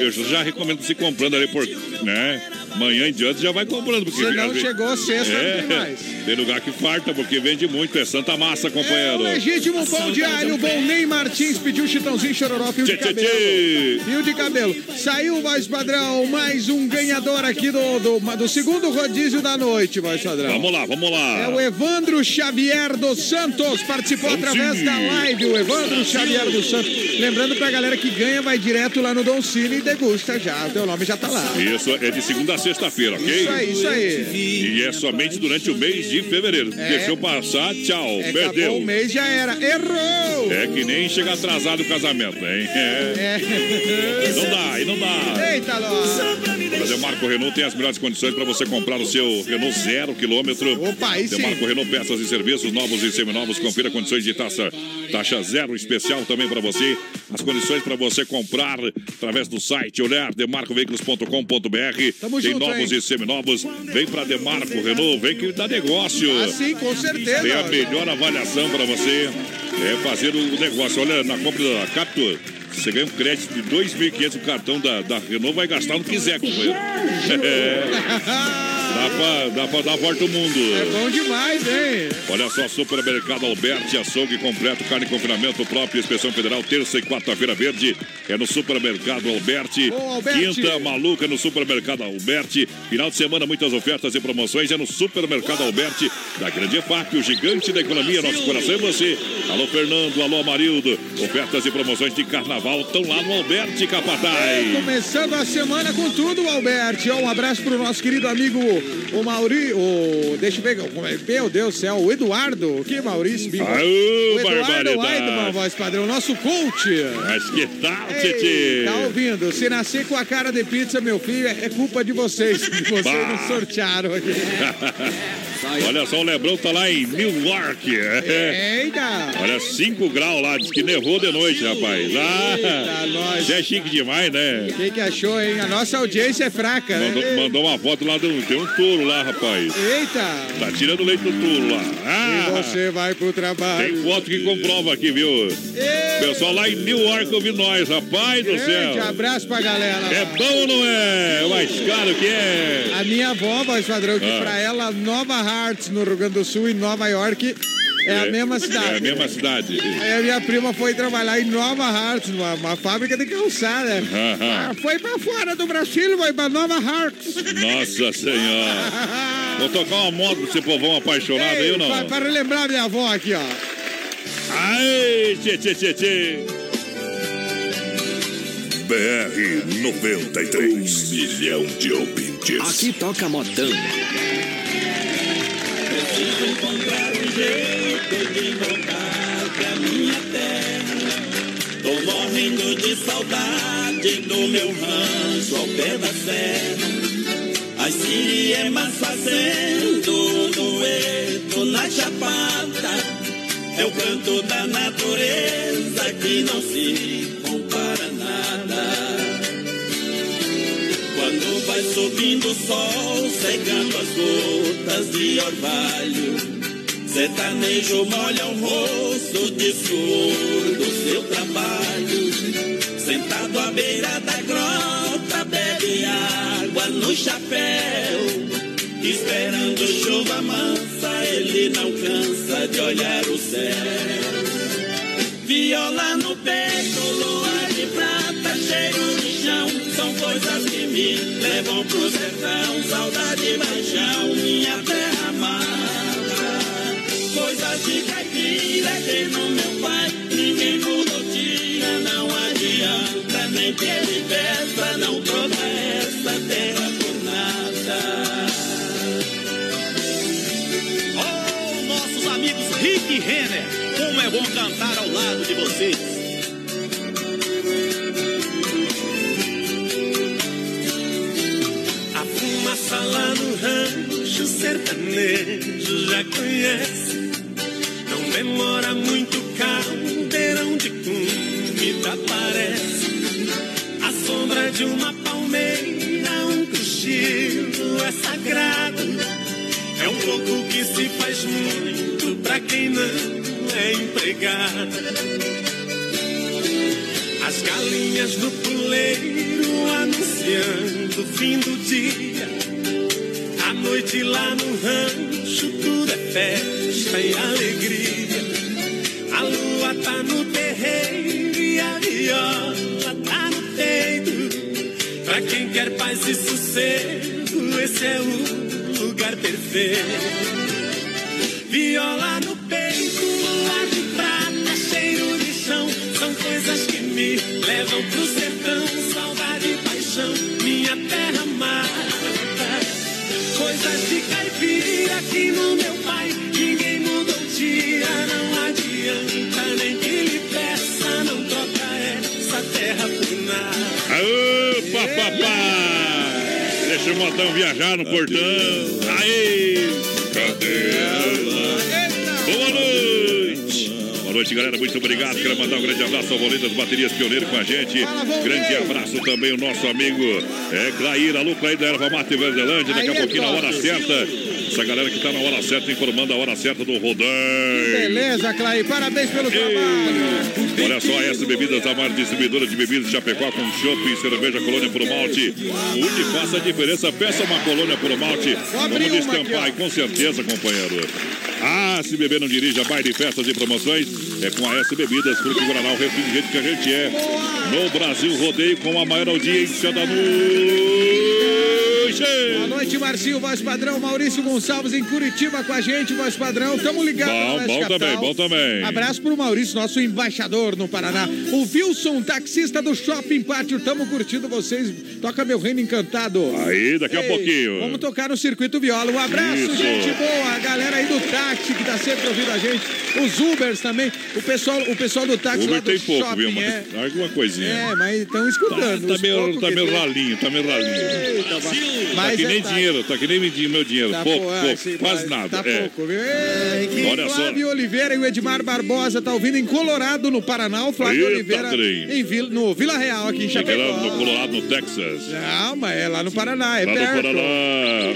Eu já recomendo você comprando ali por, né? Manhã em diante já vai comprando. Porque Se não às vezes- chegou sexta, não é, tem mais. Tem lugar que farta, porque vende muito. É Santa Massa, É o companheiro. legítimo pão diário. Volney Martins pediu chitãozinho chororó, fio de Tchê, cabelo. tchê. Fio de cabelo. Saiu, voz padrão, mais um ganhador aqui do, do, do segundo rodízio da noite, voz padrão. Vamos lá, vamos lá. É o Evandro Xavier dos Santos, participou Vamos através sim. da live, o Evandro Xavier dos Santos. Lembrando pra galera que ganha, vai direto lá no Don Cine e degusta já, o teu nome já tá lá. Isso é de segunda a sexta-feira, ok? Isso aí, isso aí. E é somente durante o mês de fevereiro. É. Deixou passar, tchau, É, perdeu. o mês, já era. Errou! É que nem chega atrasado o casamento, hein? É. É. *laughs* Não dá, e não dá. Eita, Ló. A Demarco Renault tem as melhores condições para você comprar o seu Renault zero quilômetro. Opa, aí sim. Demarco Renault peças e serviços novos e seminovos. Confira condições de taxa, taxa zero especial também para você. As condições para você comprar através do site olhar demarcoveículos.com.br. Tamo Tem junto, novos hein? e seminovos. Vem para Demarco Renault, vem que dá negócio. Ah, sim, com certeza. Tem a melhor avaliação para você é fazer o negócio. Olha, na compra da Captur, você ganha um crédito de 2.500 o cartão da, da Renault, vai gastar no que quiser, companheiro. *laughs* É, *laughs* dá, pra, dar a volta ao mundo. É bom demais, hein? Olha só, Supermercado Alberti, açougue completo, carne confinamento próprio, inspeção federal, terça e quarta-feira verde, é no Supermercado Alberti. Ô, Alberti. Quinta maluca no Supermercado Alberti. Final de semana, muitas ofertas e promoções, é no Supermercado Alberti, da Grande EFAP, o gigante da economia, nosso coração é você. Alô, Fernando, alô, Amarildo. Ofertas e promoções de carnaval estão lá no Alberti Capataz. Começando a semana com tudo, Alberti. Um abraço pro nosso querido amigo, o Mauri, o... Deixa eu ver, é- meu Deus do céu, o Eduardo. Que Maurício, bicho. Aô, o Eduardo. Weidman, voz padrão, nosso coach. Mas que tal, Titi? tá ouvindo? Se nascer com a cara de pizza, meu filho, é culpa de vocês. que *laughs* Vocês Bah. não sortearam aqui. *laughs* Olha só, o Lebrão tá lá em New York. É. Eita! *laughs* Olha, 5 graus lá, diz que nevou de noite, rapaz. Ah, Eita, nós. é chique demais, né? Quem que achou, hein? A nossa audiência é fraca, né? Mandou, mandou uma foto lá, do, tem um touro lá, rapaz. Eita! Tá tirando leite do touro lá. E Ah, você vai pro trabalho. tem foto que comprova aqui, viu? Ei, Pessoal lá em New York ouvindo nós, rapaz do Grande céu. abraço pra galera. É bom ou não é? Mais caro que é. A minha avó, voz padrão, que Ah. pra ela, Nova Hartz, no Rio Grande do Sul, em Nova York, é, a mesma cidade. É a mesma cidade. Aí a minha prima foi trabalhar em Nova Hartz, numa uma fábrica de calçada. Ah, foi pra fora do Brasil, foi pra Nova Hartz. Nossa Senhora. Vou tocar uma moto pra esse povão apaixonado aí ou não? Pra, pra relembrar minha avó aqui, ó. Ai, tchê, tchê, tchê, tchê. BR 93. milhão de ouvintes. Aqui toca modão. Preciso encontrar um jeito de voltar pra minha terra. Tô morrendo de saudade do meu rancho ao pé da serra. As siriemas fazendo dueto na chapada. É o canto da natureza que não se compara vai subindo o sol, secando as gotas de orvalho. Sertanejo molha o rosto de suor do seu trabalho. Sentado à beira da grota, bebe água no chapéu. Esperando chuva mansa, ele não cansa de olhar o céu. Viola no peito, lua de prata, coisas que me levam pro sertão. Saudade, paixão, minha terra amada. Coisas de caipira que no meu pai ninguém mudou tira. Não adianta nem ter festa, não troca essa terra por nada. Oh, nossos amigos Rick e Renner, como é bom cantar ao lado de vocês. Rancho sertanejo já conhece. Não demora muito, caldeirão de comida aparece. A sombra sombra de uma palmeira, um cochilo é sagrado. É um pouco que se faz muito pra quem não é empregado. As galinhas no puleiro anunciando o fim do dia. À noite lá no rancho tudo é festa e alegria. A lua tá no terreiro e a viola tá no peito. Pra quem quer paz e sossego, esse é o lugar perfeito. Viola no peito, luar de prata, cheiro de chão. São coisas que me levam pro Deixa o modão viajar no portão. Aí! Cadê ela? Boa noite! Boa noite, galera. Muito obrigado. Quero mandar um grande abraço ao Voleta das Baterias Pioneiro com a gente. Grande abraço também ao nosso amigo é, Clair. Alô, Clair da Erva Mate Verdelândia. Daqui a pouquinho, na hora certa. Essa galera que tá na hora certa, informando a hora certa do rodeio. Beleza, Clay. Parabéns pelo trabalho. Olha só, essa Bebidas, a maior distribuidora de bebidas de Chapecó com chopp e cerveja Colônia por Malte. Onde faça a diferença, peça uma Colônia por Malte. Vamos destampar, e com certeza, companheiro. Ah, se beber não dirija, baile, festas e promoções, é com a S Bebidas, Fruto Guaraná, o refrigerante que a gente é. No Brasil, rodeio com a maior audiência da noite. Boa noite, Marcinho, voz padrão. Maurício Gonçalves em Curitiba com a gente, voz padrão. Tamo ligado Bom, bom Capital. também, bom também. Abraço pro Maurício, nosso embaixador no Paraná. O Wilson, taxista do Shopping Pátio. Tamo curtindo vocês. Toca meu reino encantado. Aí, daqui a Ei, pouquinho. Vamos tocar no Circuito Viola. Um abraço, Isso. gente boa. A galera aí do táxi que tá sempre ouvindo a gente. Os Ubers também. O pessoal, o pessoal do táxi lá Uber do tem pouco, shopping. viu? É, alguma coisinha. é mas estão Tá, escutando. tá os meio, tá meio ralinho, tá meio ralinho. Eita, mas- Tá que é nem tá- dinheiro, tá que nem me- meu dinheiro. Tá pouco, pou- ah, pouco, sim, quase nada. Tá é. pouco, viu? Olha só. Flávio Oliveira e o Edmar Barbosa tá ouvindo em Colorado, no Paraná. O Flávio Eita, Oliveira trem. em Vila, no Vila Real, aqui em Chapecó. no Colorado, no Texas. Não, mas é lá no Paraná, é Lá no perto. Paraná.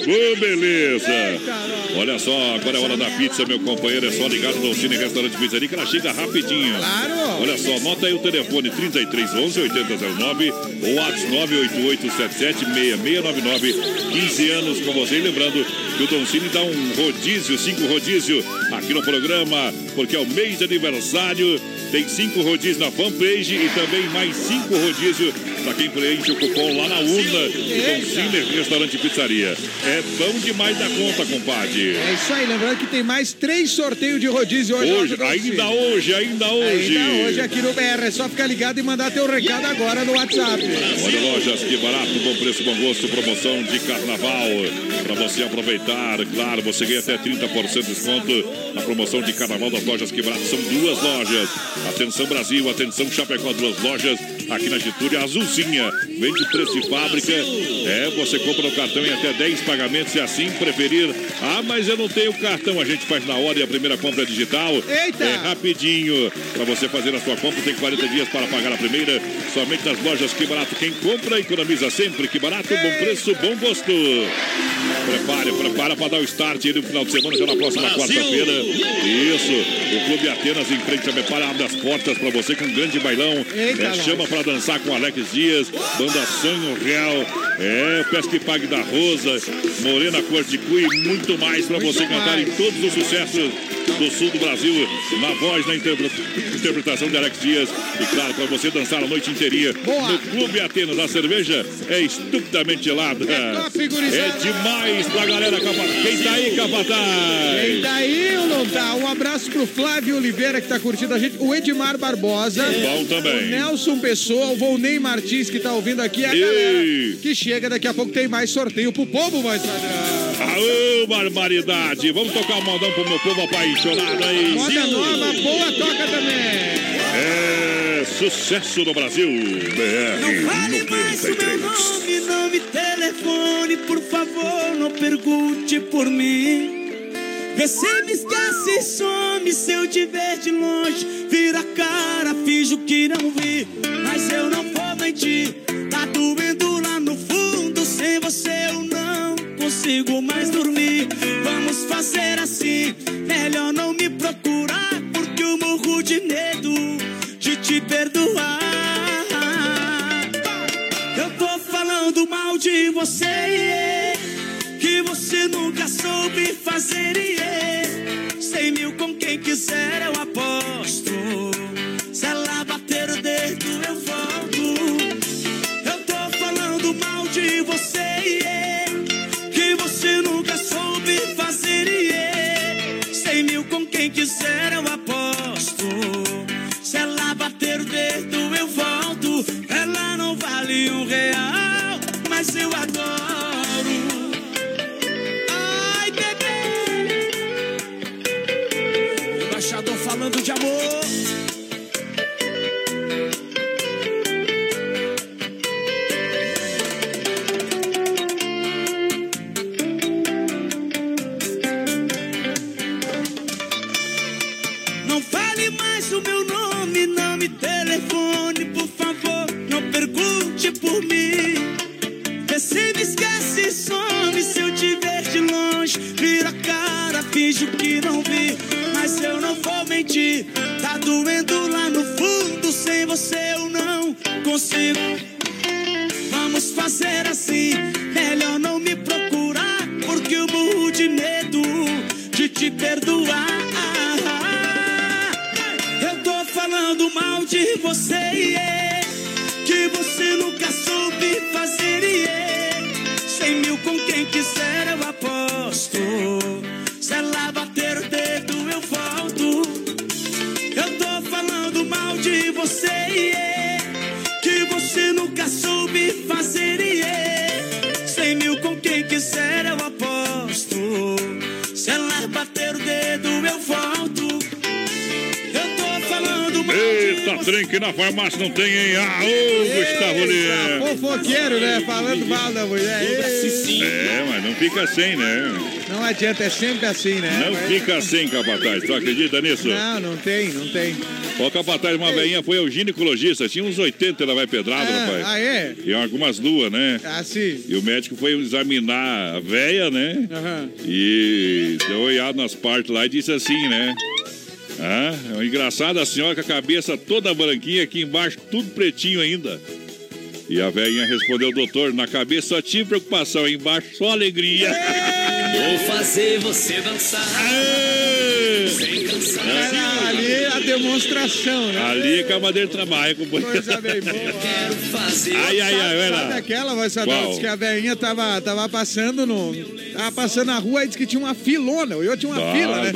Ô, beleza. Eita. Olha só, agora é hora da pizza, meu companheiro. É só ligar no Cine Restaurante Pizzaria que ela chega rapidinho. Claro. Olha só, nota aí o telefone 3311 8009 ou WhatsApp 98877 6699. 15 anos com você. E lembrando que o Don Cine dá um rodízio, cinco rodízio aqui no programa, porque é o mês de aniversário. Tem cinco rodízios na fanpage e também mais cinco rodízios para quem preenche o cupom lá na urna do Don Cine Restaurante e Pizzaria. É bom demais da conta, compadre. É isso aí, lembrando que tem mais três sorteios de rodízio hoje. Hoje, ainda hoje, ainda hoje. Ainda hoje aqui no BR. É só ficar ligado e mandar teu recado agora no WhatsApp. Olha, lojas, que barato, bom preço, bom gosto, promoção de carnaval. Para você aproveitar, claro, você ganha até 30% de desconto na promoção de carnaval das lojas que barato. São duas lojas. Atenção Brasil, atenção Chapecó, duas lojas aqui na Getúlio, Azulzinha. Vende preço de fábrica. É, você compra no cartão em até 10 pagamentos se assim preferir. Ah, mas eu não tenho cartão. A gente faz na hora e a primeira compra é digital. Eita! É rapidinho. Para você fazer a sua compra, tem 40 dias para pagar a primeira. Somente nas lojas Que Barato. Quem compra, economiza sempre. Que Barato, bom preço, bom gosto. Prepare, prepara para dar o start aí no final de semana, já na próxima quarta-feira. Isso. O Clube Atenas em frente a Bepara abre as portas para você com um grande bailão. Eita, É, chama para dançar com Alex Dias, Banda Sonho Real. É, Pesca e Pague da Rosa, Morena Corticu e muito mais para você cantar em todos os sucessos do sul do Brasil, na voz, na interpre- interpretação de Alex Dias. E claro, para você dançar a noite inteirinha Boa. no Clube Atenas. A cerveja é estupidamente gelada. É top. É demais parabéns pra galera, Capataz. Quem tá aí, Capataz? Quem tá aí ou não tá? Um abraço pro Flávio Oliveira, que tá curtindo a gente. O Edmar Barbosa. Bom também. O Nelson Pessoa, o Volney Martins, que tá ouvindo aqui. A e... galera que chega. Daqui a pouco tem mais sorteio pro povo mais padrão. Aô, barbaridade. Vamos tocar um modão pro meu povo apaixonado aí. Moda Sim. nova, boa toca também. É sucesso do Brasil. BR 93 telefone, por favor, não pergunte por mim. Você me esquece e some se eu te ver de longe. Vira a cara, finjo que não vi, mas eu não vou mentir. Tá doendo você eu não consigo mais dormir. Vamos fazer assim, melhor não me procurar, porque eu morro de medo de te perdoar. Falando mal de você, que você nunca soube fazer. Yeah. Cem mil com quem quiser eu aposto. Se ela bater o dedo eu volto. Eu tô falando mal de você, que você nunca soube fazer. Yeah. Cem mil com quem quiser eu aposto. Se ela bater o dedo eu volto. Ela não vale um real, mas eu adoro. Ai, bebê. Embaixador falando de amor. Que não vi. Mas eu não vou mentir. Tá doendo lá no fundo, sem você eu não consigo. Vamos fazer assim, melhor não me procurar, porque eu morro de medo de te perdoar. Eu tô falando mal de você, yeah, que você nunca soube fazer, yeah. Cem mil com quem quiser eu aposto. Fazer, yeah. Eita, trem que na farmácia não tem, hein? Ah, ô, Gustavo Lima. Fofoqueiro, né? Falando mal da mulher. É, mas não fica sem, né? Não adianta, é sempre assim, né? Não Mas- fica sem, capataz. Tu acredita nisso? Não, não tem, não tem. Ó, capataz, uma veinha foi o ginecologista. Tinha uns 80, ela vai pedrada, Ah, rapaz. ah, é? E algumas duas, né? Ah, sim. E o médico foi examinar a véia, né? Aham. E deu uma olhada nas partes lá e disse assim, né? Ah, é um engraçado a senhora com a cabeça toda branquinha, aqui embaixo tudo pretinho ainda. E a velhinha respondeu, doutor, na cabeça só tinha preocupação, embaixo só alegria. Vou fazer você dançar. Sem cansar. Era ali é a demonstração, né? Ali que a madeira trabalha, companheiro. Coisa bem boa. Quero fazer. Ai, ai, ai, Sabe lá. aquela, vai saber, Qual? que a velhinha tava, tava passando no. Tava passando na rua e disse que tinha uma filona. Eu tinha uma fila, né?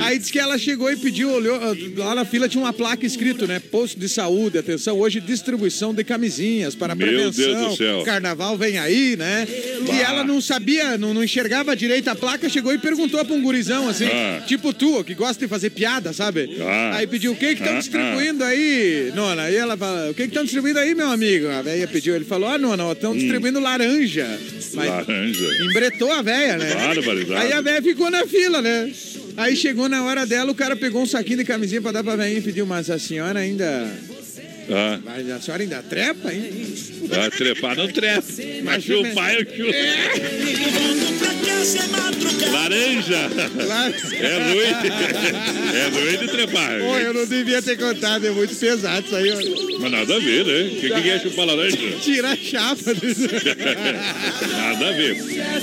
Aí disse que ela chegou e pediu, olhou, lá na fila tinha uma placa escrito, né? Posto de saúde, atenção, hoje distribuição de camisinhas para Meu prevenção. Deus do céu. Carnaval vem aí, né? E ela não sabia, não, não enxergava direito a placa, chegou e perguntou pra um gurizão, assim, Ah. tipo tu, que gosta de fazer piada, sabe? Ah. Aí pediu, o que que estão Ah, distribuindo aí, nona? Aí ela fala, o que que estão distribuindo aí, meu amigo? A velha pediu, ele falou, ah, nona, estão distribuindo laranja. Mas Laranja. embretou a velha, né? Barbaridade. Aí a velha ficou na fila, né? Aí chegou na hora dela, o cara pegou um saquinho de camisinha pra dar pra velhinha e pediu, mas a senhora ainda... Ah, Mas a senhora ainda trepa, hein? ah, trepar não trepa. Mas chupar eu chupo. Laranja. Lá... É ruim. É ruim de trepar. Pô, eu não devia ter contado, é muito pesado isso aí. ó. Mas nada a ver, né? O que, que é chupar laranja? Tira a chapa. *laughs* Nada a ver.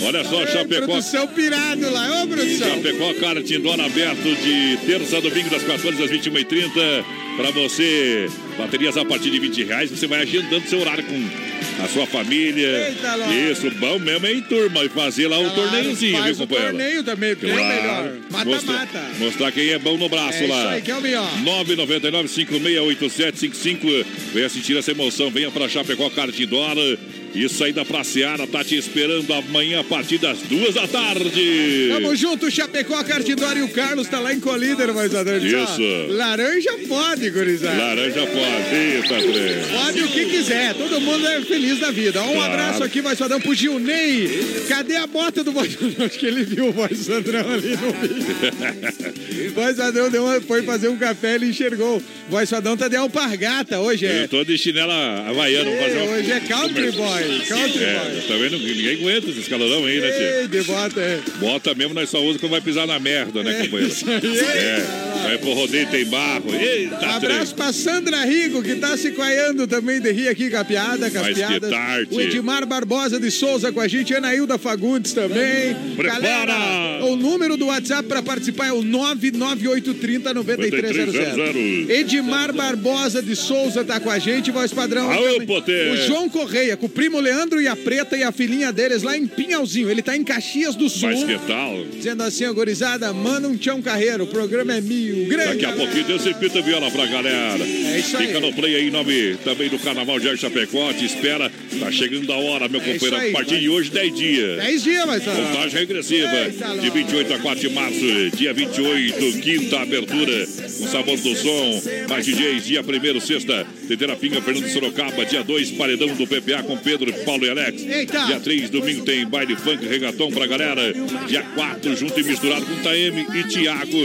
Olha só, Chapecó. Produção pirado lá, ô produção. Chapecó, cara, Tindona aberto de terça a domingo, das 14 às 21h30. Pra você, baterias a partir de 20 reais. Você vai agendando seu horário com a sua família. Eita. Isso, bom mesmo é em turma. E fazer lá o torneiozinho, viu, Faz o companheiro? torneio também, bem Claro. melhor. Mostra- Mata-mata. Mostrar quem é bom no braço É isso lá. aí, que é o melhor. 999-568755. Venha sentir essa emoção. Venha pra Chapecó Cartidora. Isso aí da Praceara tá te esperando amanhã a partir das duas da tarde. Tamo junto, Chapecó, Cartidora e o Carlos tá lá em Colíder, mais adentro. Isso. Laranja pode, gurizada. Laranja pode. Eita. Pode o que quiser, todo mundo é feliz da vida. Um Claro. abraço aqui, vai só dar pro Gilney. Cadê a bota do Voz? *laughs* Acho que ele viu o Voz Padrão ali no vídeo. *laughs* Voz deu uma- foi fazer um café, ele enxergou. Voz Padrão tá de alpargata hoje, é. Eu tô de chinela havaiana. fazer uma- Hoje é country boy. Country É, boy. tá vendo? Ninguém aguenta esse escalão aí, né? Ei, de bota, é. Bota mesmo, nós só usa quando vai pisar na merda, né, É, companheiro? isso aí. É, vai pro rodeio, tem barro. Eita, Um abraço pra Sandra Rigo, que tá se coaiando também de rir aqui com a piada, com as Mas que piadas. tarde. O Edmar Barbosa de Souza com a gente, Anailda Fagundes também. Prepara! Galera, o número do WhatsApp pra participar é o 99830-9300. Edmar Barbosa de Souza tá com a gente, voz padrão. Também. Potê. O João Correia, com o primo Leandro e a Preta e a filhinha deles lá em Pinhalzinho. Ele tá em Caxias do Sul. Mas que tal? Dizendo assim, ó, gurizada, manda um tchão carreiro, o programa é mil. Grande Daqui a galera. pouquinho tem esse pita viola pra galera. É isso aí. Fica no play aí nome também do Carnaval de Chapecó. Te espera. Tá chegando a hora, meu É companheiro. aí, a partir vai. de hoje, 10 dias. 10 dias, vai estar. Contagem regressiva. Eita, De 28 a 4 de março. Dia 28, quinta abertura. Com sabor do som. Mais DJs. Dia 1 sexta. Teterapinga, Fernando Sorocaba. Dia 2, paredão do PPA com Pedro, Paulo e Alex. Eita. Dia 3, domingo, tem baile funk regatão pra galera. Dia 4, junto e misturado com Taeme e Tiago.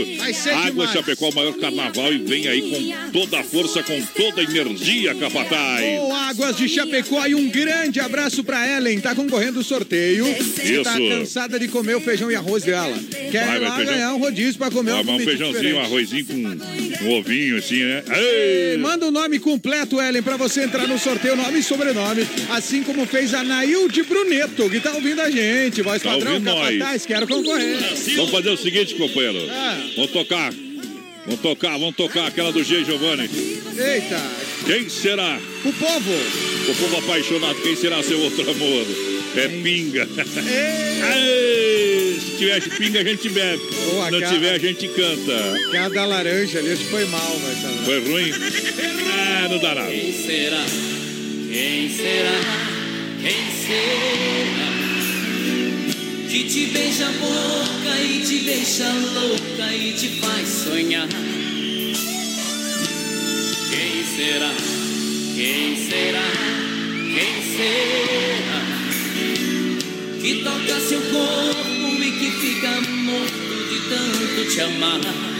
Água demais. Chapecó, o maior carnaval. E vem aí com toda a força, com toda a energia, Capataz. Ô, Águas de Chapecó e um grande abraço pra Ellen. Tá concorrendo o sorteio. Tá Isso. cansada de comer o feijão e arroz dela. Quer Vai, vai, ganhar um rodízio pra comer Vai, um um feijãozinho, um arrozinho com um ovinho, assim, né? Ei! Manda o nome completo, Ellen, pra você entrar no sorteio, nome e sobrenome. Assim como fez a Nailde Bruneto, que tá ouvindo a gente. Voz Tá padrão, capataz, quero concorrer. Vamos fazer o seguinte, companheiro. Ah. Vamos tocar. Vamos tocar, vamos tocar aquela do G. Giovanni. Eita, Quem será? o povo. O povo apaixonado, quem será seu outro amor? É pinga. Ei, *laughs* Se tiver pinga, a gente bebe. Se não tiver, a gente canta. Aquela da laranja ali, acho que foi mal, mas tá Foi ruim? *laughs* Nada. Quem será? Quem será? Quem será? Que te beija a boca e te deixa louca e te faz sonhar. Quem será? Quem será? Quem será? Que toca seu corpo e que fica morto de tanto te amar.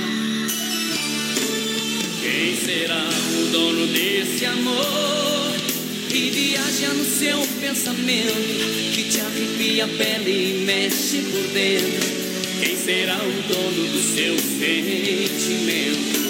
Quem será o dono desse amor? E viaja no seu pensamento, que te arrepia a pele e mexe por dentro. Quem será o dono dos seus sentimentos?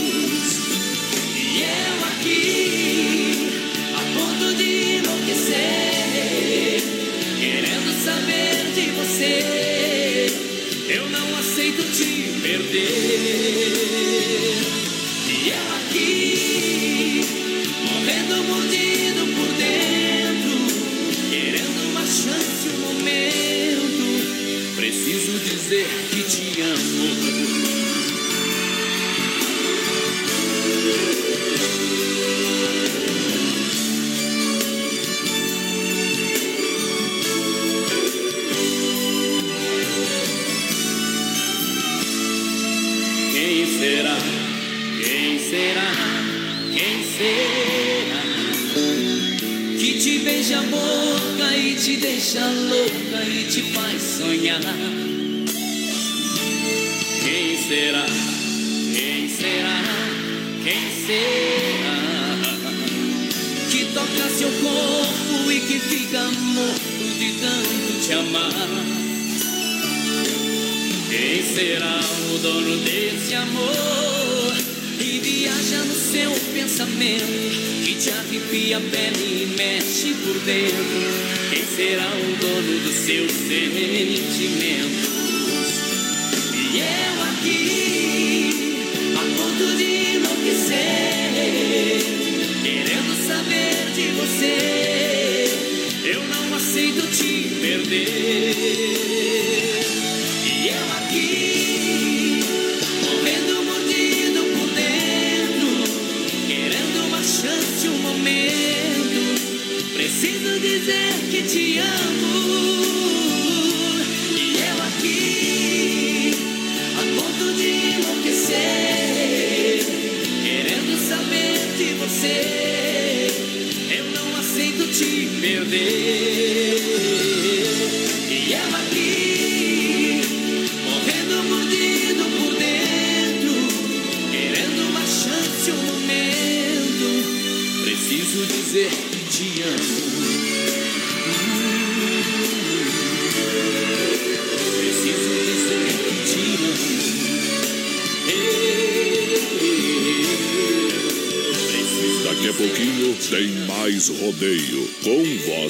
Te amar. Quem será o dono desse amor? E viaja no seu pensamento, que te arrepia a pele e mexe por dentro. Quem será o dono dos seus sentimentos?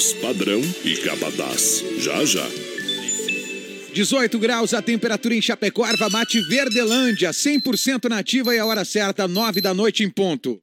Voz padrão e capataz. Já já. 18 graus a temperatura em Chapecó, Erva Mate Verdelândia, 100% nativa e a hora certa, 9 da noite em ponto.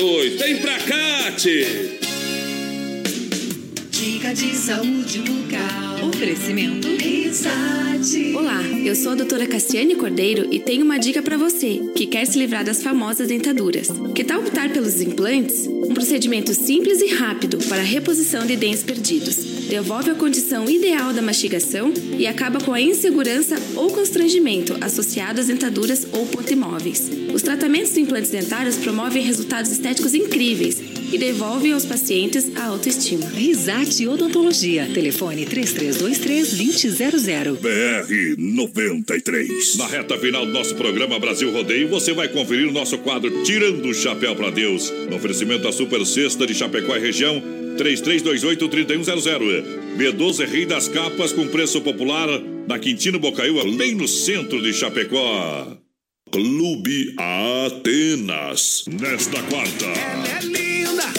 Vem pra cá, tchê. Dica de saúde bucal. Oferecimento Risate. Olá, eu sou a doutora Cassiane Cordeiro e tenho uma dica para você que quer se livrar das famosas dentaduras. Que tal optar pelos implantes? Um procedimento simples e rápido para a reposição de dentes perdidos. Devolve a condição ideal da mastigação e acaba com a insegurança ou constrangimento associado às dentaduras ou pontimóveis. Os tratamentos de implantes dentários promovem resultados estéticos incríveis e devolvem aos pacientes a autoestima. Risate Odontologia. Telefone 3323-2000. BR 93. Na reta final do nosso programa Brasil Rodeio, você vai conferir o nosso quadro Tirando o Chapéu para Deus. No oferecimento da Super Sexta de Chapecó e região, 3328-3100. B12 Rei das Capas com preço popular na Quintino Bocaiúva, bem no centro de Chapecó. Clube Atenas. Nesta quarta.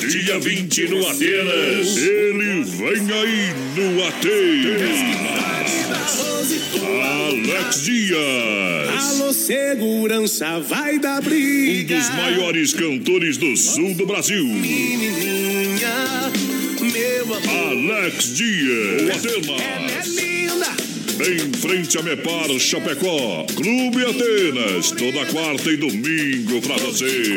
Dia 20 no Atenas. Ele vem aí no Atenas. Alex Dias. Alô, segurança, vai dar briga. Um dos maiores cantores do sul do Brasil. Menininha, meu amor. Alex Dias. É Atenas. linda. Em frente a Mepar Chapecó. Clube Atenas. Toda quarta e domingo pra você.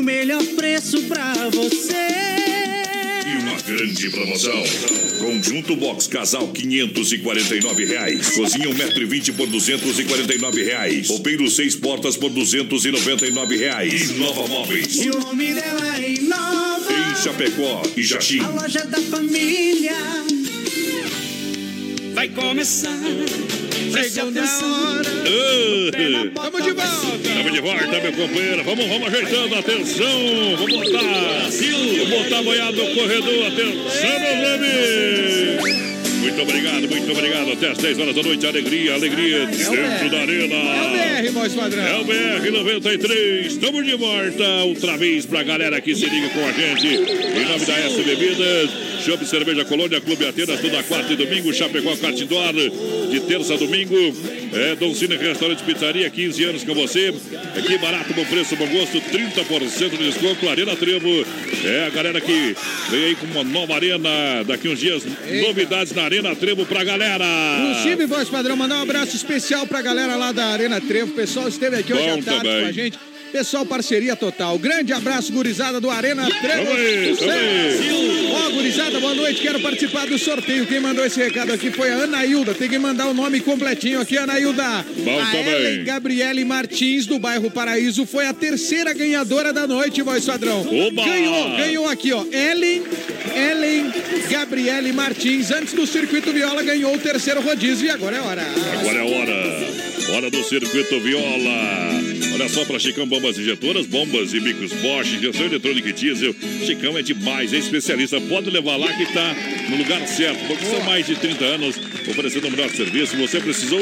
o melhor preço pra você. E uma grande promoção. Conjunto Box Casal 549 reais. Cozinha 1,20m por 249 reais. Roupeiro 6 portas por 299 reais. Inova Móveis. E o nome dela é Inova. Em Chapecó e Jaxim. A loja da família. Vai começar. Preste atenção. Tamo de volta. Estamos de volta, meu companheiro. Vamos, vamos ajeitando. Atenção. Vamos botar. Vamos botar a boiada no corredor. Atenção, meus amigos. Muito obrigado, muito obrigado. Até às 10 horas da noite. Alegria, alegria. Dentro da arena. É o BR, voz padrão. É o BR 93. Estamos de volta outra vez pra galera que se liga com a gente. Em nome da S Bebidas, Chopp Cerveja Colônia, Clube Atenas, toda quarta e domingo, Chapecó Cartidor, de terça a domingo. É Dom Cine Restaurante Pizzaria, 15 anos com você. É que barato, bom preço, bom gosto, 30% de desconto. Arena Trevo. É a galera que vem aí com uma nova arena. Daqui uns dias, novidades na Arena Trevo pra galera. Inclusive, voz padrão, mandar um abraço especial pra galera lá da Arena Trevo. O pessoal esteve aqui hoje Bom à tarde também. com a gente. Pessoal, parceria total. Grande abraço, gurizada do Arena tamo aí. Ó, gurizada, boa noite. Quero participar do sorteio. Quem mandou esse recado aqui foi a Anailda. Tem que mandar o nome completinho aqui, Anailda. Bom a também. Ellen Gabriele Martins, do bairro Paraíso, foi a terceira ganhadora da noite, voz padrão. Oba! Ganhou, ganhou aqui, ó. Ellen, Ellen Gabriele Martins, antes do Circuito Viola, ganhou o terceiro rodízio e agora é hora. Agora é hora. Hora do Circuito Viola. Olha só para Chicão Bombas Injetoras, bombas e bicos Bosch, injeção eletrônica e diesel. Chicão é demais, é especialista. Pode levar lá que tá no lugar certo, porque são mais de 30 anos oferecendo o melhor serviço. Você precisou?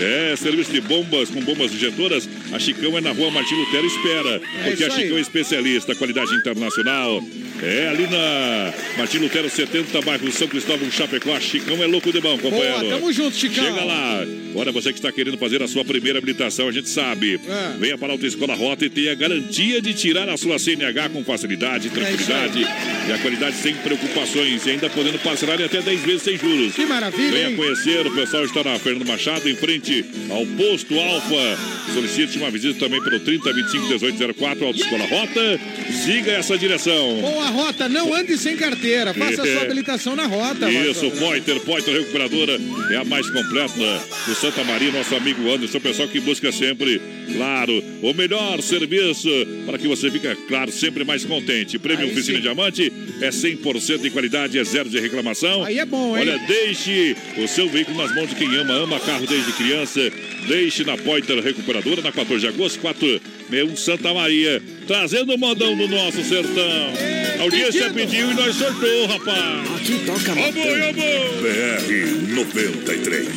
É, serviço de bombas com bombas injetoras. A Chicão é na rua Martim Lutero. Espera, porque a isso aí. Chicão é especialista, qualidade internacional. É ali na Martim Lutero 70, bairro São Cristóvão, Chapecó. Chicão é louco de bom, companheiro. Boa, tamo junto, Chicão. Chega lá. Olha, você que está querendo fazer a sua primeira habilitação, a gente sabe. É. Venha para a Autoescola Rota e tenha garantia de tirar a sua CNH com facilidade, É tranquilidade e a qualidade sem preocupações e ainda podendo parcelar em até 10 vezes sem juros. Que maravilha, Venha hein? conhecer, o pessoal está na Fernando Machado, em frente ao posto Alfa. Solicite uma visita também pelo 30 25 1804 Autoescola Rota. Siga essa direção. Boa rota, não ande sem carteira. Faça sua *laughs* habilitação na rota. Isso, padrão. Pointer, Pointer Recuperadora é a mais completa do Santa Maria, nosso amigo Anderson, o pessoal que busca sempre, claro, o melhor serviço para que você fique, claro, sempre mais contente. Prêmio Aí Oficina sim. Diamante é 100% de qualidade, é zero de reclamação. Aí é bom, hein? Olha, deixe o seu veículo nas mãos de quem ama, ama carro desde criança. Deixe na Pointer Recuperadora, na 14 de agosto, 461 Santa Maria, trazendo o modão do nosso sertão. A audiência pediu e nós sortou, rapaz. Aqui toca ô, boi. BR 93.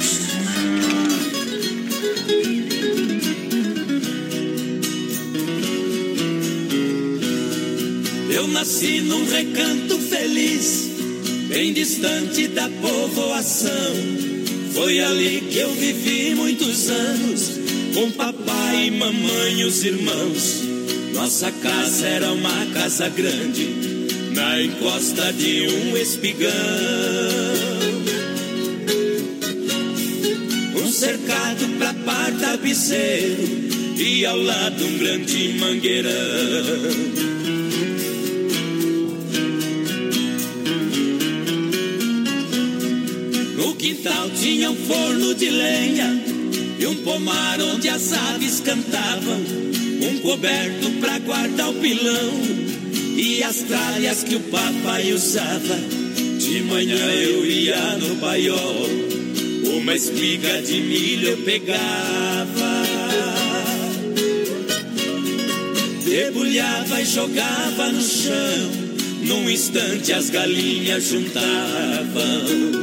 Eu nasci num recanto feliz, bem distante da povoação. Foi ali que eu vivi muitos anos, com papai e mamãe e os irmãos. Nossa casa era uma casa grande, na encosta de um espigão. Um cercado pra par tapeceiro e ao lado um grande mangueirão. Quintal tinha um forno de lenha e um pomar onde as aves cantavam, um coberto pra guardar o pilão e as tralhas que o papai usava. De manhã eu ia no paiol, uma espiga de milho eu pegava. Debulhava e jogava no chão, num instante as galinhas juntavam.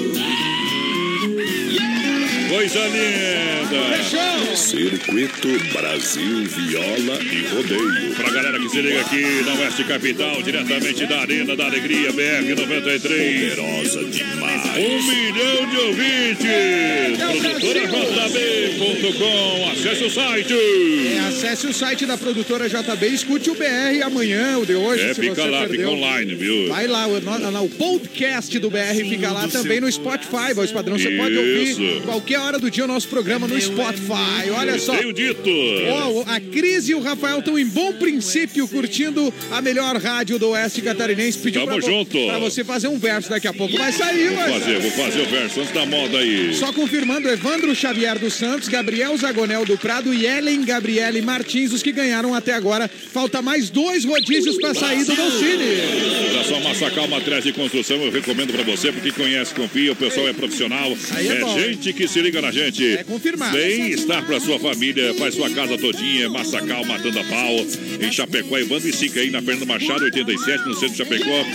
Coisa linda! Circuito Brasil Viola e Rodeio. Pra galera que se liga aqui na Oeste Capital, diretamente da Arena da Alegria, BR-93. Poderosa demais. Um milhão de ouvintes. ProdutoraJB.com. Acesse o site. É, acesse o site da produtora JB e escute o BR amanhã, o de hoje. É, se fica você lá, perdeu. fica online, viu? Vai lá, o, no- o podcast do BR fica lá também no Spotify, voz padrão. Você pode ouvir qualquer hora do dia o nosso programa no Spotify. Olha só. Tenho dito. Ó, a Cris e o Rafael estão em bom princípio curtindo a melhor rádio do Oeste Catarinense. Pediu Tamo pra, junto. pra você fazer um verso daqui a pouco. Vai sair, Vou vai fazer, vou fazer o verso antes da moda aí. Só confirmando, Evandro Xavier dos Santos, Gabriel Zagonel do Prado e Ellen Gabriele Martins, os que ganharam até agora. Falta mais dois rodízios para sair do Dolcine. Olha só, Massacal Materiais de Construção, eu recomendo pra você, porque conhece, confia, o pessoal é profissional. É bom. gente que se liga na gente. É confirmado. Bem-estar pra sua família, faz sua casa todinha, Massacal matando a pau. Em Chapecó, Evandro e Sica aí na Fernanda Machado, 87, no centro de Chapecó.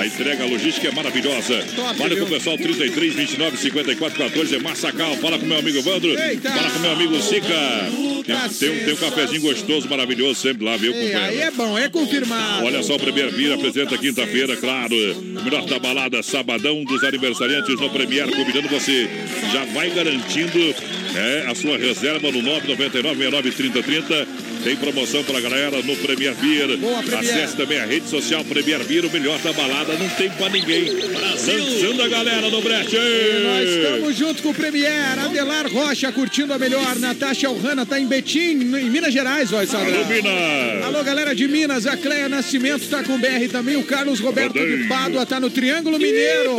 A entrega a logística é maravilhosa. Top, Fala com o pessoal 33 29 54 14 é Massacal. Fala com meu amigo Evandro. Eita! Fala com meu amigo Sica. Tem, tem um, tem um cafezinho gostoso, maravilhoso sempre lá, viu, Ei, companheiro? aí é bom, é confirmado. Olha só, o Premier Beer apresenta quinta-feira, claro. O melhor da balada, sabadão dos aniversariantes no Premier, convidando você. Já vai garantindo é, a sua reserva no 999-69-3030. Tem promoção pra galera no Premier Beer. Boa, Premier. Acesse também a rede social Premier Beer, o melhor da balada. Não tem pra ninguém. Lançando a galera no brete. Nós estamos junto com o Premier, Adelar Rocha curtindo a melhor, Natasha Alhana tá em Betim, em Minas Gerais, ó, Sandra. Alô, Minas. Alô, galera de Minas, a Cleia Nascimento tá com o BR também, o Carlos Roberto de. Pádua tá no Triângulo Mineiro.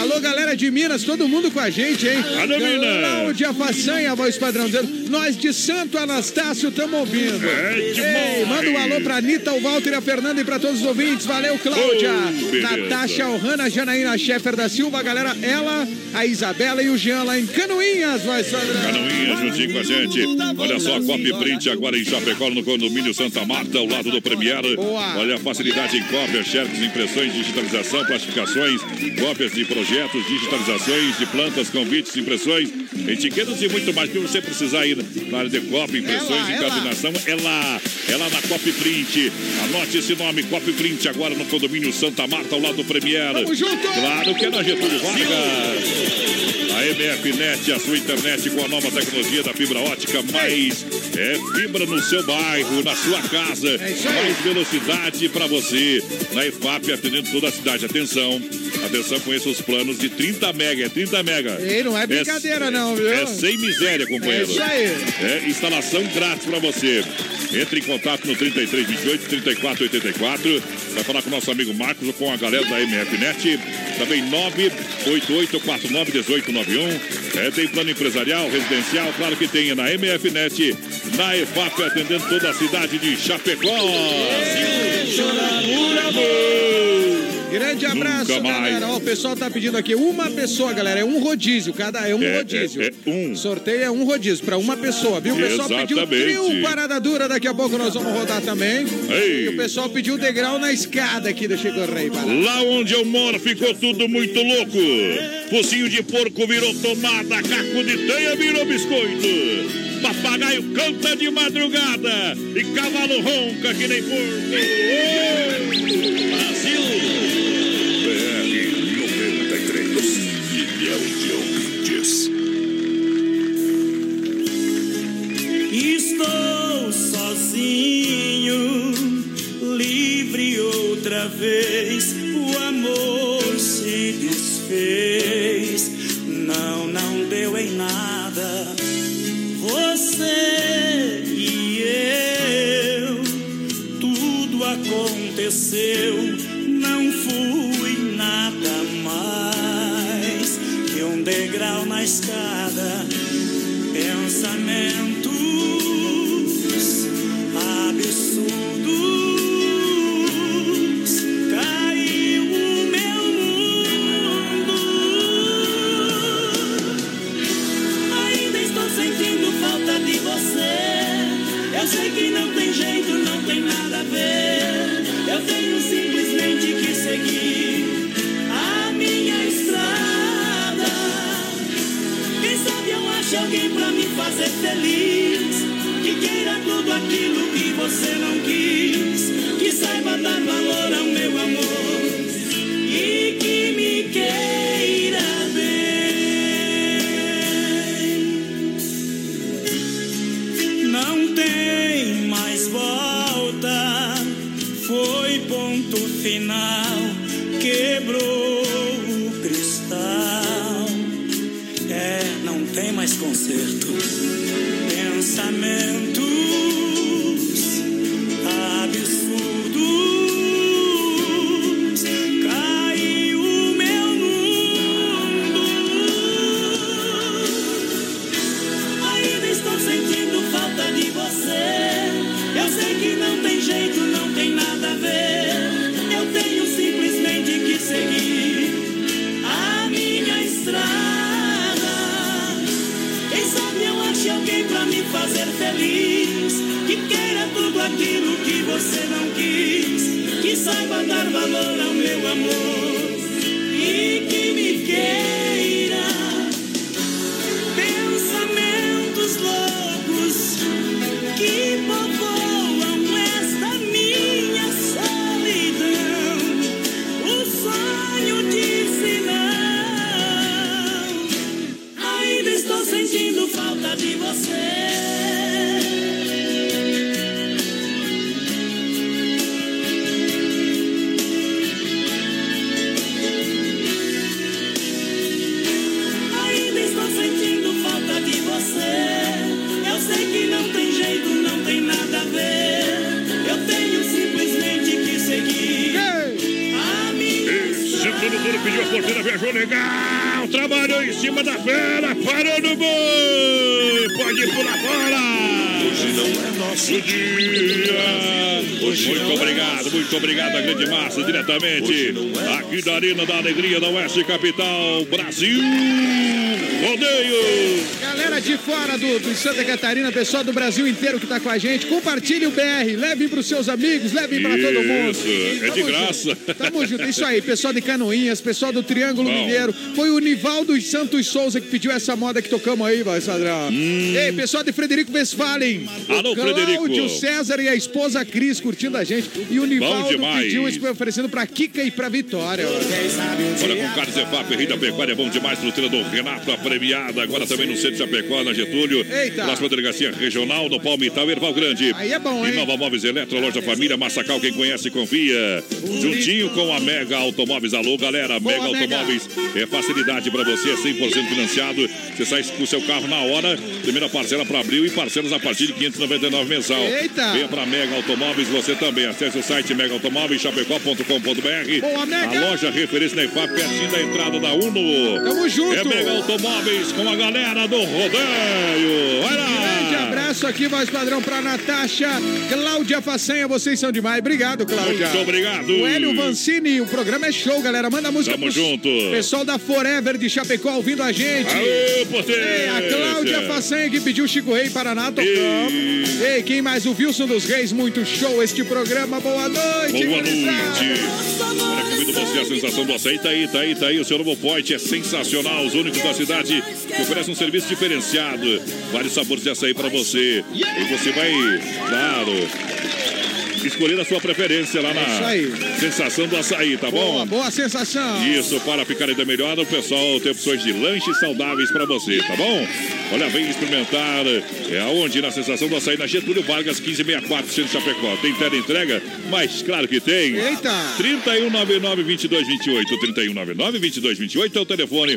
Alô, galera de Minas, todo mundo com a gente, hein? Alô, Minas. Cláudia Façanha, voz padrão, nós de Santo Anastácio estamos É. Ei, manda um alô pra Anitta, o Walter, a Fernanda e pra todos os ouvintes. Valeu, Cláudia. Oh. Natasha Alhana, Janaína Scheffer da Silva, galera, ela, a Isabela e o Jean lá em Canoinhas, vai, Sandra. Canoinha juntinho com a gente. Olha só, Copy Print agora em Chapecó, no condomínio Santa Marta, ao lado do Premier. Boa. Olha a facilidade em cópias, xerox, impressões, digitalização, plastificações, cópias de projetos, digitalizações de plantas, convites, impressões, etiquetas e muito mais. Que você precisar ir na área de cópia, impressões, É lá, é encadernação, é lá. É lá na Copy Print. Anote esse nome, Copy Print, agora no condomínio Santa Marta, ao lado do Premier. Tamo junto. Claro que é na Getúlio Vargas. A MF Net, a sua internet com a nova tecnologia da fibra ótica, mais é fibra no seu bairro, na sua casa, É mais velocidade para você. Na EFAP, atendendo toda a cidade. Atenção, atenção, conheça os planos de 30 mega, é 30 mega. Ei, não é brincadeira não, viu? É sem miséria, companheiro. É isso aí. É instalação grátis para você. Entre em contato no 3328 3484. Vai falar com o nosso amigo Marcos ou com a galera da MF Net. Também 98849 1891. É, tem plano empresarial, residencial, claro que tem na MF Net, na EFAP, atendendo toda a cidade de Chapecó. Grande abraço, Nunca galera. Ó, o pessoal tá pedindo aqui uma pessoa, galera. É um rodízio, cada é um É, rodízio. é, é um. Sorteio é um rodízio pra uma pessoa, viu? O pessoal pediu Exatamente. trio parada dura, daqui a pouco nós vamos rodar também. Ei. E o pessoal pediu degrau na escada aqui, deixa eu correr para. Lá onde eu moro ficou tudo muito louco. Focinho de porco virou tomada, caco de teia virou biscoito. Papagaio canta de madrugada e cavalo ronca que nem porco. Ô, sozinho, livre outra vez. O amor se desfez, não, não deu em nada. Você e eu, tudo aconteceu, não fui nada mais que um degrau na escada alguém pra me fazer feliz. Que queira tudo aquilo que você não quis. Que saiba dar nosso dia. muito obrigado, muito obrigado à grande massa, diretamente aqui da Arena da Alegria da Oeste Capital, Brasil. Rodeio. Galera de fora do, do Santa Catarina, pessoal do Brasil inteiro que tá com a gente, compartilhe o BR, levem pros seus amigos, levem pra todo mundo. Isso, é de graça. Tamo junto, isso aí, pessoal de Canoinhas, pessoal do Triângulo Bom. Mineiro. Foi o Nivaldo Santos Souza que pediu essa moda que tocamos aí, vai, Sadrão. Ei, pessoal de Frederico Westphalen. Hum. Alô, o Cláudio Frederico. César e a esposa Cris curtindo a gente. E o Nivaldo pediu isso oferecendo pra Kika e pra Vitória. Olha, com Carlos Efap, Rei da Pecuária, é bom demais no treinador Renato, a premiada, agora também no centro de Chapecó, na Getúlio. Eita. Próxima delegacia regional, no Palmital, Erval Grande. Aí é bom, E hein? Nova Móveis Eletro, loja família, Massacal, quem conhece, confia. Juntinho com a Mega Automóveis. Alô, galera, Mega Mega. Automóveis é facilidade pra você, é 100% financiado. Você sai com o seu carro na hora, primeira parcela para abril e parcelas a partir de 599 mensal. Eita. Venha pra Mega Automóveis, você também. Acesse o site megaautomóveischapecó.com.br. Boa, Mega. A loja referência na IFAP, pertinho da entrada da Uno. Tamo junto. É Mega Automóveis com a galera do rodeio. Vai Grande lá. abraço aqui, voz padrão, pra Natasha, Cláudia Façanha, vocês são demais. Obrigado, Cláudia. Muito obrigado. O Hélio Vancini, o programa é show, galera. Manda música Tamo pros- junto. Pessoal da Forever de Chapecó ouvindo a gente. Potência. Ei, a Cláudia Façanha que pediu Chico Rei Paraná, tocamos. Ei, quem mais? O Wilson dos Reis, muito show este programa. Boa noite, Boa noite. Convido você a sensação do açaí. Tá aí, tá aí, tá aí. O seu novo Point é sensacional. Os únicos da cidade que oferece um serviço diferenciado. Vários sabores de açaí para você. E você vai, claro, escolher a sua preferência lá Isso na sensação do açaí, tá bom? Boa, boa sensação. Isso, para ficar ainda melhor, o pessoal tem opções de lanches saudáveis para você, tá bom? Olha, vem experimentar. É aonde? Na sensação do açaí, na Getúlio Vargas, 1564, Centro Chapecó. Tem tela entrega? Mas claro que tem. Eita! 3199-2228. 3199-2228 é o telefone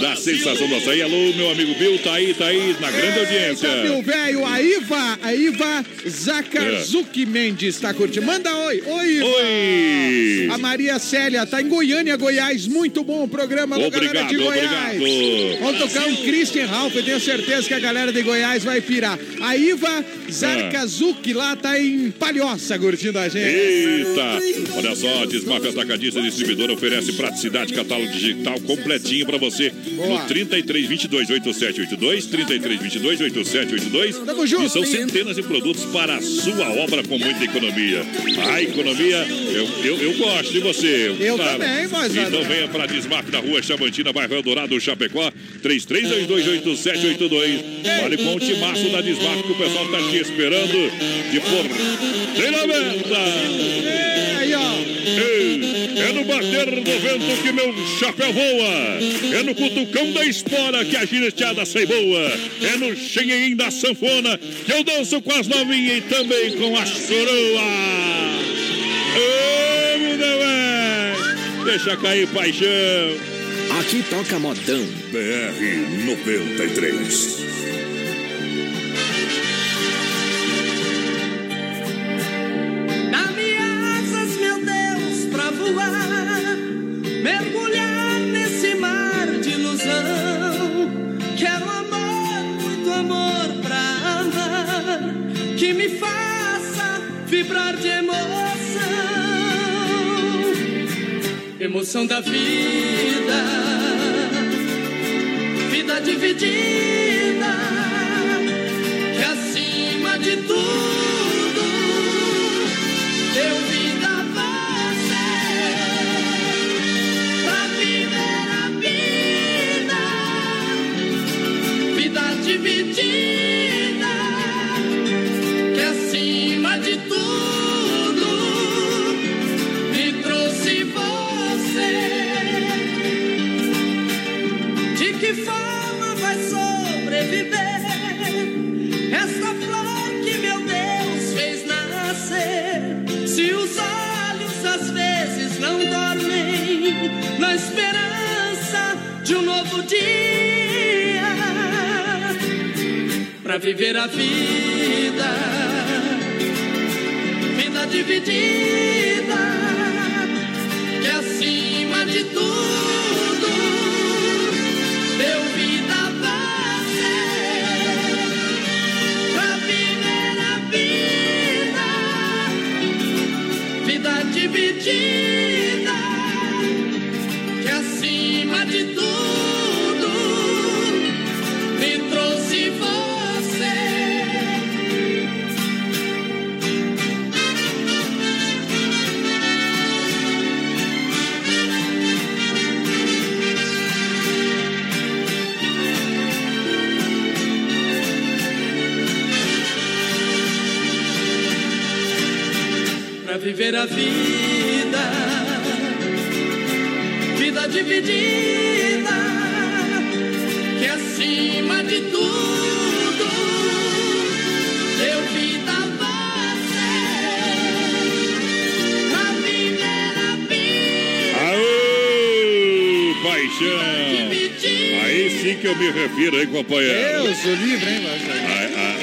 da sensação do açaí. Alô, meu amigo Bill, tá aí, tá aí, na grande audiência. Eita, meu velho, a Iva, a Iva Zakazuki Mendes tá curtindo. Manda oi, oi, Iva. Oi. A Maria Célia tá em Goiânia, Goiás. Muito bom o programa, alô, galera de Obrigado, Goiás. obrigado. Vamos tocar um Christian Ralph, eu tenho certeza certeza que a galera de Goiás vai pirar. A Iva Zarkazuki lá tá em Palhoça curtindo a gente. Eita! Olha só, Desmafia Atacadista Distribuidora oferece praticidade, catálogo digital completinho pra você. Boa. No 33 22 8782, 33 22 8782. Tamo junto, E são centenas de produtos para a sua obra com muita economia. A economia, eu, eu, eu gosto de você. Eu também, moçada. Então venha pra Desmaf na rua Chavantina, bairro Eldorado, Chapecó, 33228782. Fale com o timaço da Desmaf que o pessoal tá te esperando de por treinamento. Aí, ó. Ei, É no bater do vento que meu chapéu voa. É no cutucão da espora que a gineteada sai boa. É no chenhenhim da sanfona que eu danço com as novinhas e também com a. Ô, Deus, é. Deixa cair paixão. Aqui toca modão. BR 93. Dá-me asas, meu Deus, pra voar, mergulhar nesse mar de ilusão. Quero amor, muito amor pra amar, que me faça vibrar de emoção. Emoção da vida, vida dividida, que acima de tudo deu vida a você pra viver a vida, vida dividida, forma vai sobreviver esta flor que meu Deus fez nascer? Se os olhos às vezes não dormem na esperança de um novo dia para viver a vida, vida dividida, que acima de tudo hein, companheiro? Deus, o livre, hein, Marcelo?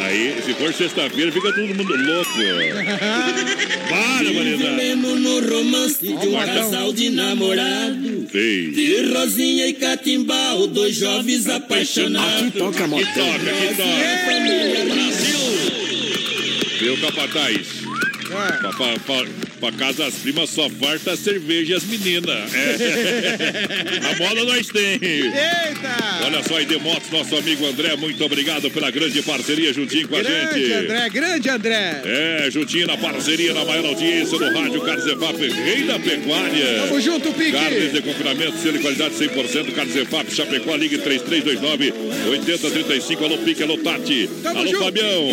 Aí, aí, se for sexta-feira, fica todo mundo louco. *laughs* Para. Vivemos no romance de um casal de namorado. Ei. De Rosinha e Catimbau, dois jovens apaixonados. Aqui toca. Aqui toca, aqui toca. Brasil! Viu, capataz? Pra, pra, casa das primas só farta cerveja e as meninas. É. *laughs* A bola nós tem. Eita! Olha só, ID Motos, nosso amigo André, muito obrigado pela grande parceria juntinho com a Grande gente. André, grande André. É, juntinho na parceria, na maior audiência do rádio Carlos Efap, rei da pecuária. Tamo junto, Pique. Carnes de confinamento, selo qualidade 100%. Carlos Efap, Chapecó, ligue 3329-8035. Alô, Pique, alô, Tati. Tamo alô, junto. Fabião.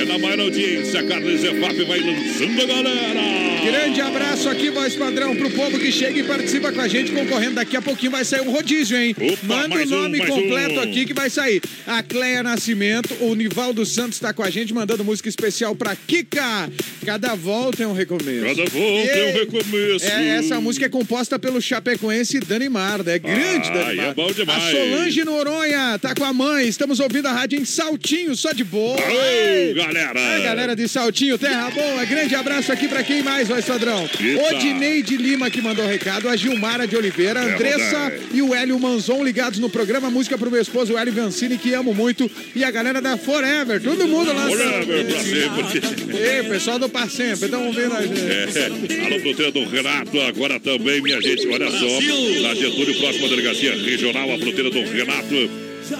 É na maior audiência, Carlos Efap vai lançando a galera. Grande abraço aqui, voz padrão, pro povo que chega e participa com a gente, concorrendo. Daqui a pouquinho vai sair um rodízio, hein? Manda o um, nome mais completo um. aqui que vai sair. A Cleia Nascimento, o Nivaldo Santos tá com a gente, mandando música especial pra Kika. Cada volta é um recomeço. Cada volta é um recomeço. É, essa música é composta pelo chapecoense Dani Marda. É grande, Ah, Dani é bom demais. A Solange Noronha tá com a mãe. Estamos ouvindo a rádio em Saltinho, só de boa. Ei. galera. É, galera de Saltinho, terra boa. Grande abraço aqui pra quem mais? Voz padrão. Eita. Odineide Lima que mandou recado, a Gilmara de Oliveira, É, Andressa e o Hélio Manzon ligados no programa. Música pro meu esposo, o Hélio Vancini, que amo muito. E a galera da Forever, todo mundo lá. Forever pra sempre. Ei, pessoal do Par Sempre, estão ouvindo a gente. É, alô, fruteira do Renato, agora também, minha gente, olha só, na Getúlio, próxima delegacia regional, a fruteira do Renato,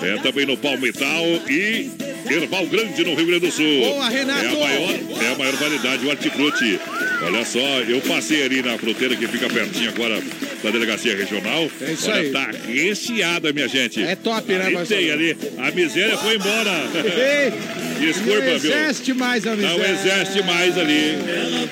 é também no Palmital e Erval Grande, no Rio Grande do Sul. Boa, Renato! É a maior, é a maior variedade, o hortifruti. Olha só, eu passei ali na fruteira que fica pertinho agora da delegacia regional. É isso olha, aí. tá recheada, minha gente. É top, né, Marcelo? tem ali, a miséria foi embora. *laughs* Desculpa, não viu? existe mais a Não miséria. existe mais ali.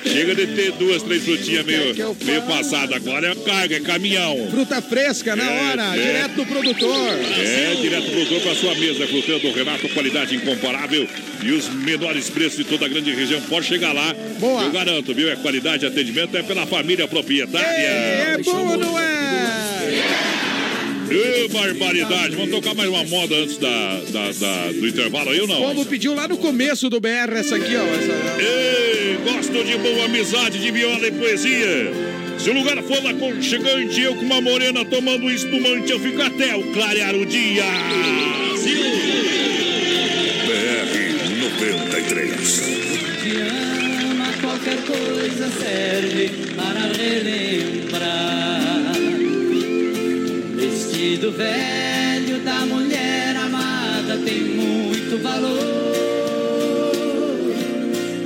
Chega de ter duas, três frutinhas meio, meio passadas. Agora é carga, é caminhão. Fruta fresca, na É, hora, é. direto do produtor. É, direto do produtor para sua mesa. Fruteira do Renato, qualidade incomparável. E os menores preços de toda a grande região. Pode chegar lá. Boa. Eu garanto, viu? É qualidade de atendimento, é pela família proprietária. É bom ou não é? Ê, barbaridade. Vamos tocar mais uma moda antes da, da- da- do intervalo aí ou O não? povo pediu lá no começo do BR essa aqui, ó. Essa... Ei, gosto de boa amizade, de viola e poesia. Se o lugar for aconchegante, eu com uma morena tomando um espumante, eu fico até o clarear o dia. BR 93. Te ama, qualquer coisa serve para relembrar. Vestido velho da mulher amada tem muito valor.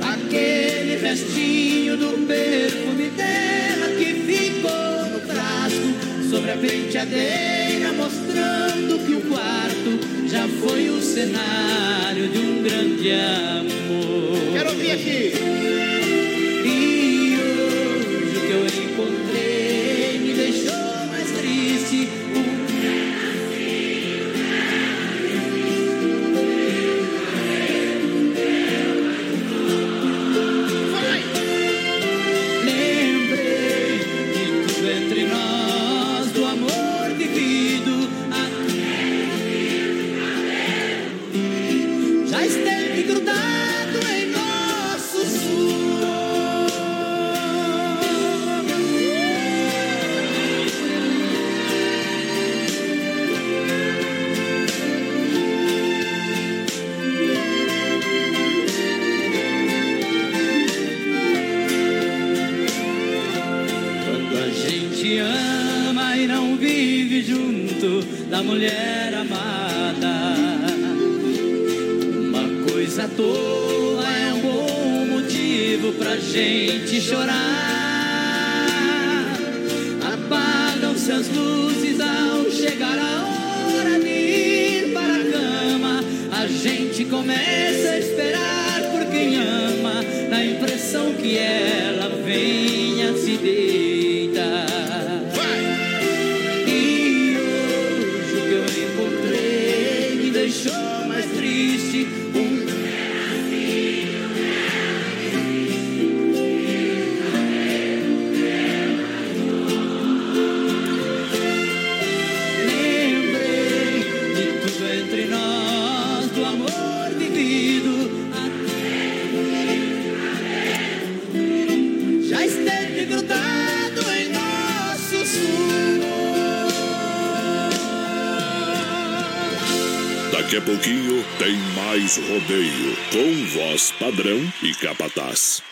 Aquele restinho do perfume dela que ficou no frasco sobre a penteadeira, mostrando que o quarto já foi o cenário de um grande amor. Quero ouvir aqui.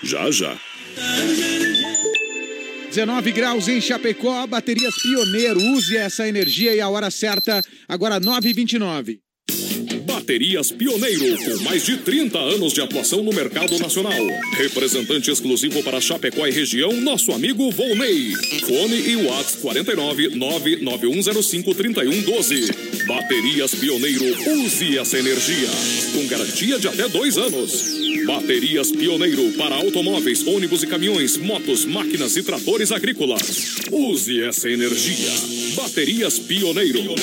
Já já. 19 graus em Chapecó, baterias Pioneiro. Use essa energia e a hora certa, agora 9h29. Baterias Pioneiro, com mais de 30 anos de atuação no mercado nacional. Representante exclusivo para Chapecó e região, nosso amigo Volney. Fone e Whats 49 99105 3112. Baterias Pioneiro, use essa energia. Com garantia de até dois anos. Baterias Pioneiro para automóveis, ônibus e caminhões, motos, máquinas e tratores agrícolas. Use essa energia. Baterias Pioneiro.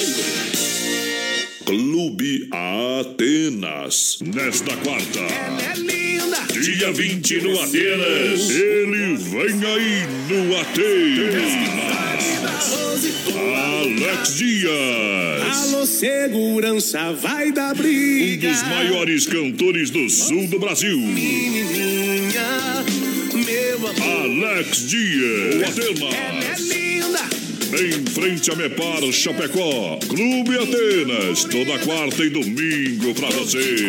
Clube Atenas. Nesta quarta. é linda, Dia Dia 20 no Atenas. Ele vem aí no Atenas. Alex Dias. Alô, segurança, vai dar Um briga. dos maiores cantores do sul do Brasil. Menininha, meu amor. Alex Dias. Atenas. É linda. Em frente a Mepar Chapecó. Clube Atenas. Toda quarta e domingo pra você.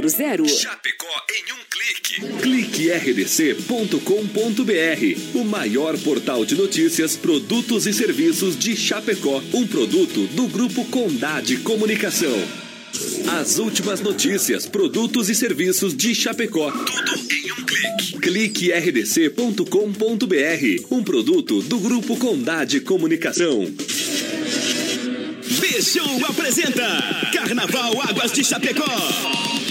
3328-3100. Chapecó em um clique. Clique rdc.com.br, o maior portal de notícias, produtos e serviços de Chapecó, um produto do grupo Condade Comunicação. As últimas notícias, produtos e serviços de Chapecó. Tudo em um clique. Clique rdc.com.br, um produto do grupo Condade Comunicação. B-Show apresenta Carnaval Águas de Chapecó.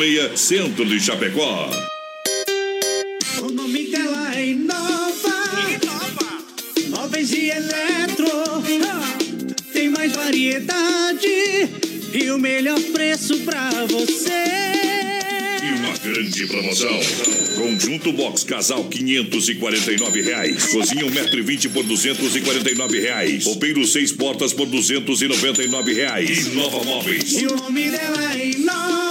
Centro de Chapecó. O nome dela é Inova. Inova. Móveis e eletro. Ah, Tem mais variedade e o melhor preço pra você. E uma grande promoção. Conjunto Box Casal 549 reais. Cozinha 1,20m por 249 reais. Roupeiro 6 portas por 299 reais. Inova Móveis. E o nome dela é Inova.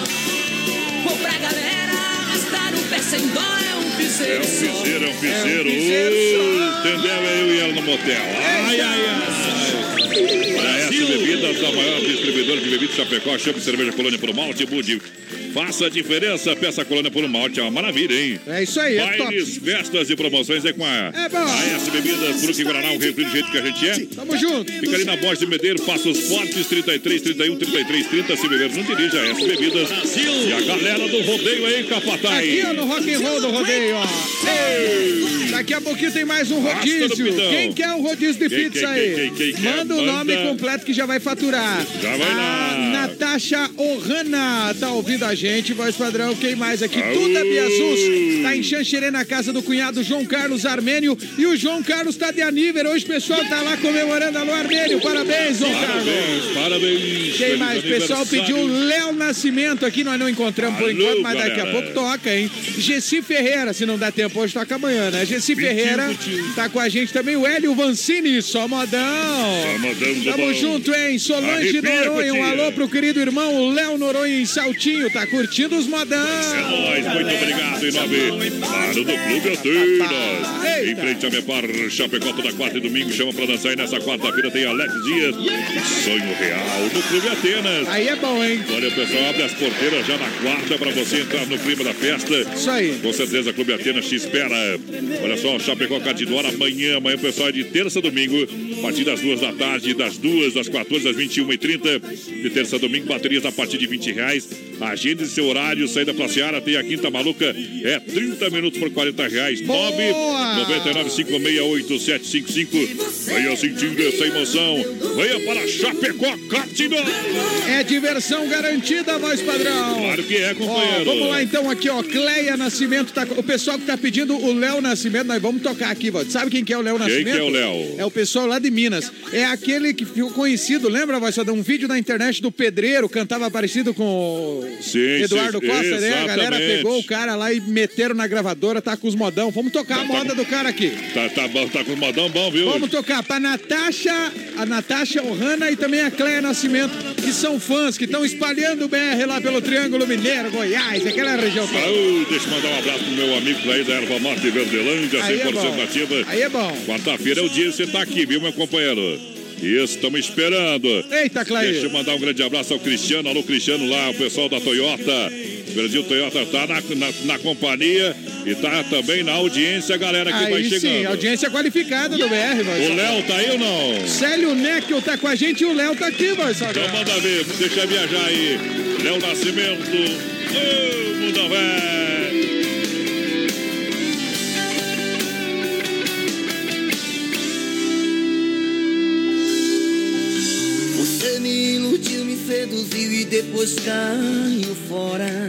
É um É piseiro um só. piseiro, é um piseiro. piseiro Uh, entendeu? É eu e ela no motel. Ai, ai, ai. Para essa bebidas, a maior distribuidora de bebidas Chapecó, chama de cerveja Colônia por malte, Budi. Faça a diferença, peça a Colônia por malte, é uma maravilha, hein? É isso aí, é Bailes, festas e promoções é com a É bom. Bebidas, Fruque Guaraná, o refri do jeito que a gente é. Tamo junto. Fica ali na Borges de Medeiro, Passos Fortes, 33, 31, 33, 30. Se beber, não dirija a S Bebidas. E a galera do rodeio aí, Capataz. Aqui, ó, no rock and roll do rodeio, ó. Ei, Daqui a pouquinho tem mais um rodízio. Quem quer um rodízio de Quem, pizza quem, aí? quem, Manda o nome completo que já vai faturar. Já vai a lá. Natasha Ohana tá ouvindo a gente, voz padrão. Quem mais aqui? Aú. Tudo é Biazus. Tá em Xanxerê na casa do cunhado João Carlos Armênio. E o João Carlos tá de aniversário. Hoje o pessoal tá lá comemorando a Lu Armênio. Parabéns, João Carlos. Parabéns, parabéns. Quem mais? O pessoal pediu Léo Nascimento aqui, nós não encontramos por Alô, enquanto, mas daqui a galera. pouco toca, hein? Gessi Ferreira, se não dá tempo hoje, toca amanhã, né? Gessi Ferreira tá com a gente também, o Hélio Vancini, só modão. Só modão Tamo bom. junto, hein? Solange Noronha, um alô pro querido irmão Léo Noronha em Saltinho, tá curtindo os modão. É nóis, muito obrigado em nome claro, do Clube Atenas. Em frente a Mepar, Chapecó, toda quarta e domingo. Chama pra dançar e nessa quarta-feira tem Alex Dias. Sonho Real. No Clube Atenas. Aí é bom, hein? Olha, o pessoal abre as porteiras já na quarta para você entrar no clima da festa. Isso aí. Com certeza, Clube Atenas te espera. Olha só, Chapecó Catidora, amanhã, amanhã, pessoal, é de terça a domingo, a partir das duas da tarde, das duas, das 14 às 21h30. De terça a domingo, baterias a partir de 20 reais. Agende seu horário, saída pra Seara, tem a Quinta Maluca, é 30 minutos por 40 reais. 9 99 Venha sentindo essa emoção. Venha para Chapecó Catidora. É diversão garantida, voz padrão. Claro que é, Ó, companheiro. vamos lá então aqui, ó. Cleia Nascimento tá. O pessoal que tá pedindo o Léo Nascimento, nós vamos tocar aqui, voz. Sabe quem que é o Léo Quem Nascimento? que é o Léo? É o pessoal lá de Minas. É aquele que ficou conhecido, lembra, voz? Só um vídeo na internet do Pedreiro, cantava parecido com Sim, Eduardo sim, Costa, né? A galera exatamente. pegou o cara lá e meteram na gravadora, tá com os modão. Vamos tocar a moda do cara aqui. Tá, tá bom, tá com o modão bom, viu? Vamos tocar pra Natasha, a Natasha Ohana e também a Cleia Nascimento, que são fãs, que estão espalhando o BR lá pelo Triângulo Mineiro, Goiás, aquela região. Saúde, deixa eu mandar um abraço pro meu amigo aí da Erva Mate Verdelândia, Aí é 100% bom. nativa. Aí é bom. Quarta-feira é o dia você tá aqui, viu, meu companheiro? Estamos esperando. Eita, Clay. Deixa eu mandar um grande abraço ao Cristiano, alô Cristiano lá, o pessoal da Toyota. Brasil Toyota tá na, na, na companhia e tá também na audiência, a galera que vai Aí chegando. sim, audiência qualificada do BR, voz. O Léo tá aí ou não? Célio Neckel tá com a gente e o Léo tá aqui, voz. Então manda ver, deixa viajar aí. Léo Nascimento. Ô, mundo velho. Seduziu e depois caiu fora.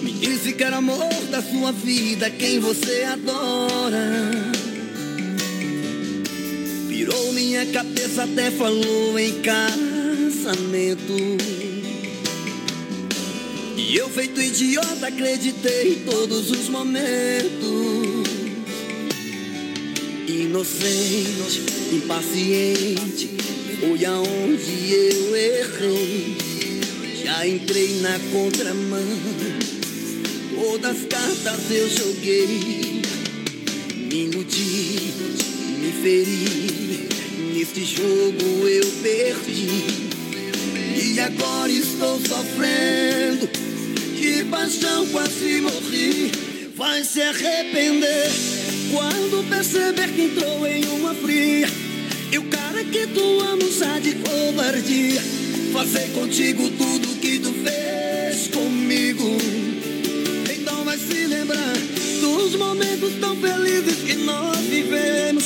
Me disse que era amor da sua vida, quem você adora. Virou minha cabeça, até falou em casamento. E eu, feito idiota, acreditei em todos os momentos. Inocente, impaciente, foi aonde eu errei. Já entrei na contramão, todas as cartas eu joguei. Me iludi, me feri, neste jogo eu perdi. E agora estou sofrendo, de paixão quase morri. Vai se arrepender quando perceber que entrou em uma fria. E o cara que tu amas há de covardia. Fazer contigo tudo que tu fez comigo. Então vai se lembrar dos momentos tão felizes que nós vivemos.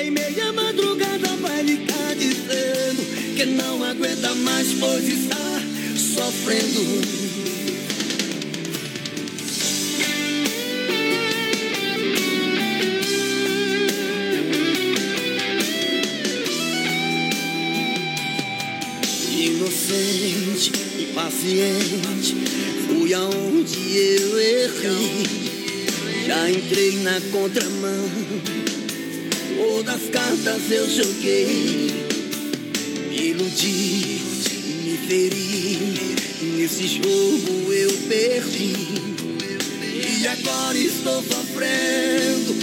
Em meia madrugada vai ligar dizendo que não aguenta mais, pois está sofrendo. Impaciente, fui aonde eu errei. Já entrei na contramão, todas as cartas eu joguei. Me iludi, me feri, nesse jogo eu perdi. E agora estou sofrendo,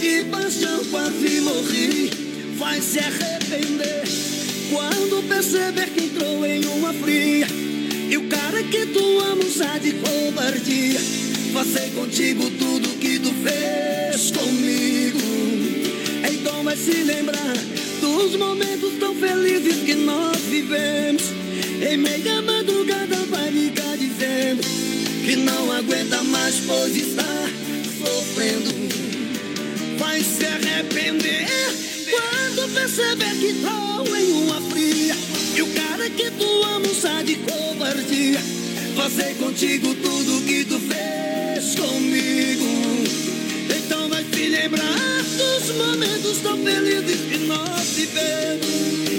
de paixão quase morri. Vai se arrepender quando perceber que entrou em uma fria. Que tu amas há de covardia. Fazer contigo tudo que tu fez comigo. Então vai se lembrar dos momentos tão felizes que nós vivemos. Em meia madrugada vai ligar dizendo que não aguenta mais, pois está sofrendo. Vai se arrepender quando perceber que estou em uma fria. E o que tu amas há de covardia. Fazer contigo tudo que tu fez comigo. Então vai se lembrar dos momentos tão felizes que nós vivemos.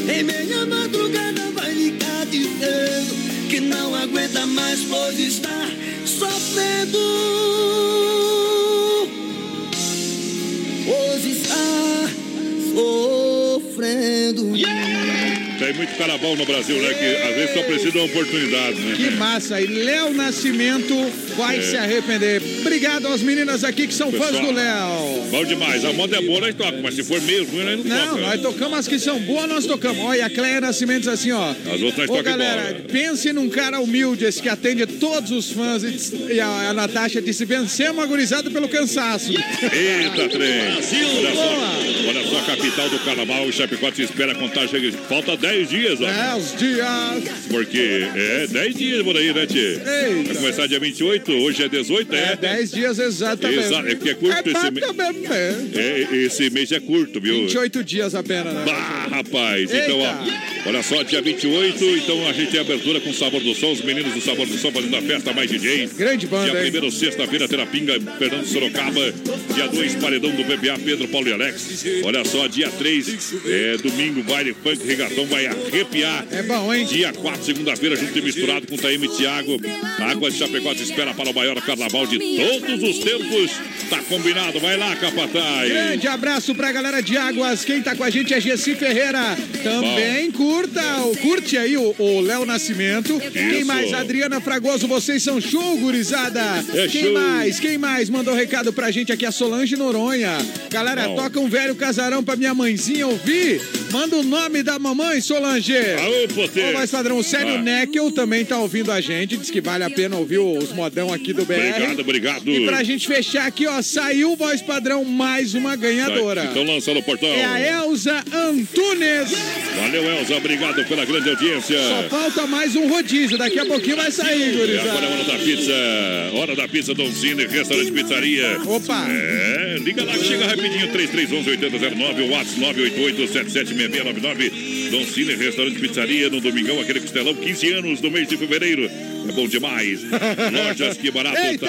Em meia madrugada vai ligar dizendo que não aguenta mais, pois está sofrendo. Pois está sofrendo. Tem muito cara bom no Brasil, né? Que às vezes só precisa de uma oportunidade, né? Que massa! E Léo Nascimento vai se arrepender. Obrigado às meninas aqui que são fãs Pessoal, do Léo. Bom demais. A moda é boa, nós toca, mas se for meio ruim, nós não, Não, toca. nós tocamos as que são boas, nós tocamos. Olha, a Cleia Nascimento assim, ó. As outras nós Ô, toca galera, embora. pense num cara humilde, esse que atende todos os fãs. E a, a Natasha disse, vencemos agorizado pelo cansaço. Eita, trem. Olha só, olha só, a capital do carnaval, Chapecó te espera a contagem. Falta 10 dias, ó. Dez dias. Porque é 10 dias por aí, né, Tchê? Vai começar dia 28, hoje é 18, é? É, dez dias exatamente. Exato, é porque é curto esse mês. mês. É, esse mês é curto, viu? 28 dias apenas, né? Bah, rapaz. Então, ó, olha só, dia 28, então a gente tem abertura com o Sabor do Som, os meninos do Sabor do Som fazendo a festa, mais DJ. Grande banda, Dia hein? 1 sexta-feira, Terapinga, Fernando Sorocaba. Dia 2, Paredão do PPA, Pedro, Paulo e Alex. Olha só, dia 3, é, domingo, baile funk, regatão, vai arrepiar. É bom, hein? Dia 4, segunda-feira, junto e misturado com Taíme e Thiago. Água de Chapecó te espera para o maior carnaval de todos os tempos. Tá combinado, vai lá, Capataz. Grande abraço pra galera de Águas. Quem tá com a gente é Gessi Ferreira. Também curta, o- curte aí o Léo Nascimento. Quem mais? Adriana Fragoso, vocês são show, gurizada. É Quem show. mais? Quem mais mandou recado pra gente aqui? A Solange Noronha. Galera, Bom. toca um velho casarão pra minha mãezinha ouvir. Manda o nome da mamãe, Solange. Aô, Potê. Ô, mais padrão, o Célio Ah. Neckel também tá ouvindo a gente. Diz que vale a pena ouvir os modão aqui do BR. Obrigado, obrigado. E pra gente fechar aqui, ó, saiu voz padrão mais uma ganhadora. Então lança no portão. É a Elza Antunes. Valeu, Elza. Obrigado pela grande audiência. Só falta mais um rodízio. Daqui a pouquinho vai sair, gurizada. agora é hora da pizza. Hora da pizza Dom Cine, restaurante pizzaria. Opa! É, liga lá que chega rapidinho, 3311-8009, o WhatsApp 988-776699. Dom Cine, restaurante pizzaria, no domingão, aquele costelão, 15 anos no mês de fevereiro. É bom demais. *laughs* Lojas Que Barato. Tá,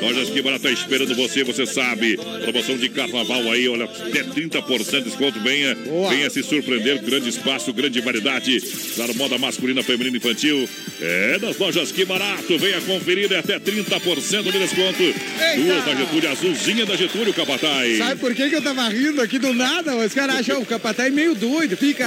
lojas Que Barato tá esperando você, você sabe. Promoção de carnaval aí, olha, até 30% de desconto. Venha, venha se surpreender. Grande espaço, grande variedade. Claro, moda masculina, feminina e infantil. É, das lojas Que Barato. Venha conferir, é até 30% de desconto. Duas da Getúlio, azulzinha da Getúlio, Capataz. Sabe por que, que eu tava rindo aqui do nada? Os caras acham o capataz é meio doido, fica.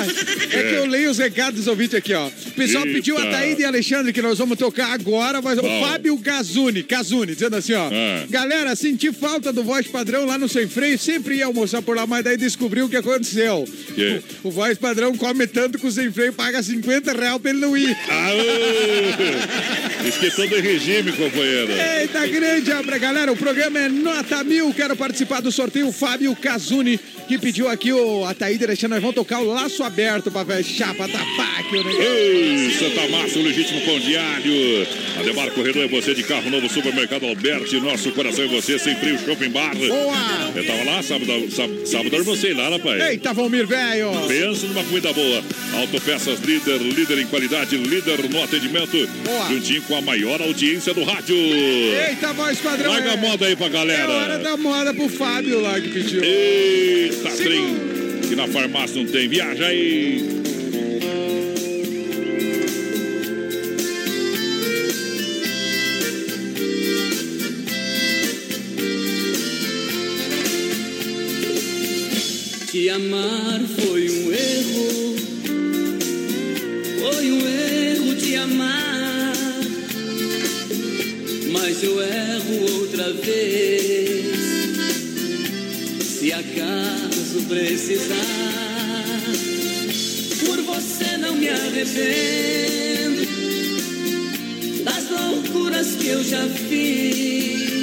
É, É. que eu leio os recados dos ouvintes aqui, ó. O pessoal Eita. pediu a Taíde e Alexandre que nós vamos tocar agora, mas Bom. o Fábio Gazuni, Gazuni, dizendo assim, ó. Ah. Galera, senti falta do voz padrão lá no Sem Freio, sempre ia almoçar por lá, mas daí descobriu o que aconteceu. Que? O voz padrão come tanto que o Sem Freio paga 50 reais pra ele não ir. Aô! Esqueceu do regime, companheiro. Eita, grande abra, galera. O programa é Nota Mil. Quero participar do sorteio. O Fábio Casuni, que pediu aqui o Ataíde Alexandre. Nós vamos tocar o laço aberto pra fechar, pra tapar aqui o negócio. Ei, Santa Márcia, o legítimo pão diário. Ademar Corredor é você de carro novo, supermercado Alberti. Nosso coração é você, sem frio, shopping bar. Boa! Eu tava lá, sábado, sábado, sábado almocei lá, rapaz. Eita, Valmir, velho. Pensa numa comida boa. Autopeças líder, líder em qualidade, líder no atendimento. Boa. Juntinho com a maior audiência do rádio. Eita, voz padrão. Larga é- a moda aí pra galera. É hora da moda pro Fábio lá que pediu. Eita, trem. Que na farmácia não tem. Viaja aí. Te amar foi um erro, foi um erro te amar, mas eu erro outra vez. Se acaso precisar, por você não me arrependo das loucuras que eu já fiz.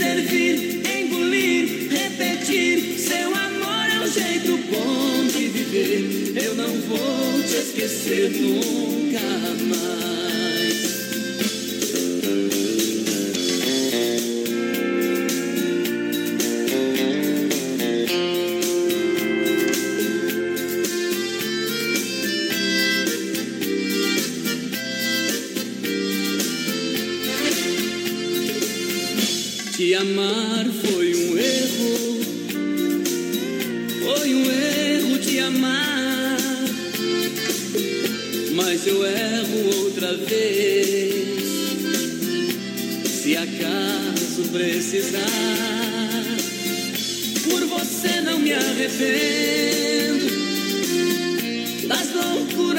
Servir, engolir, repetir. Seu amor é um jeito bom de viver. Eu não vou te esquecer nunca mais.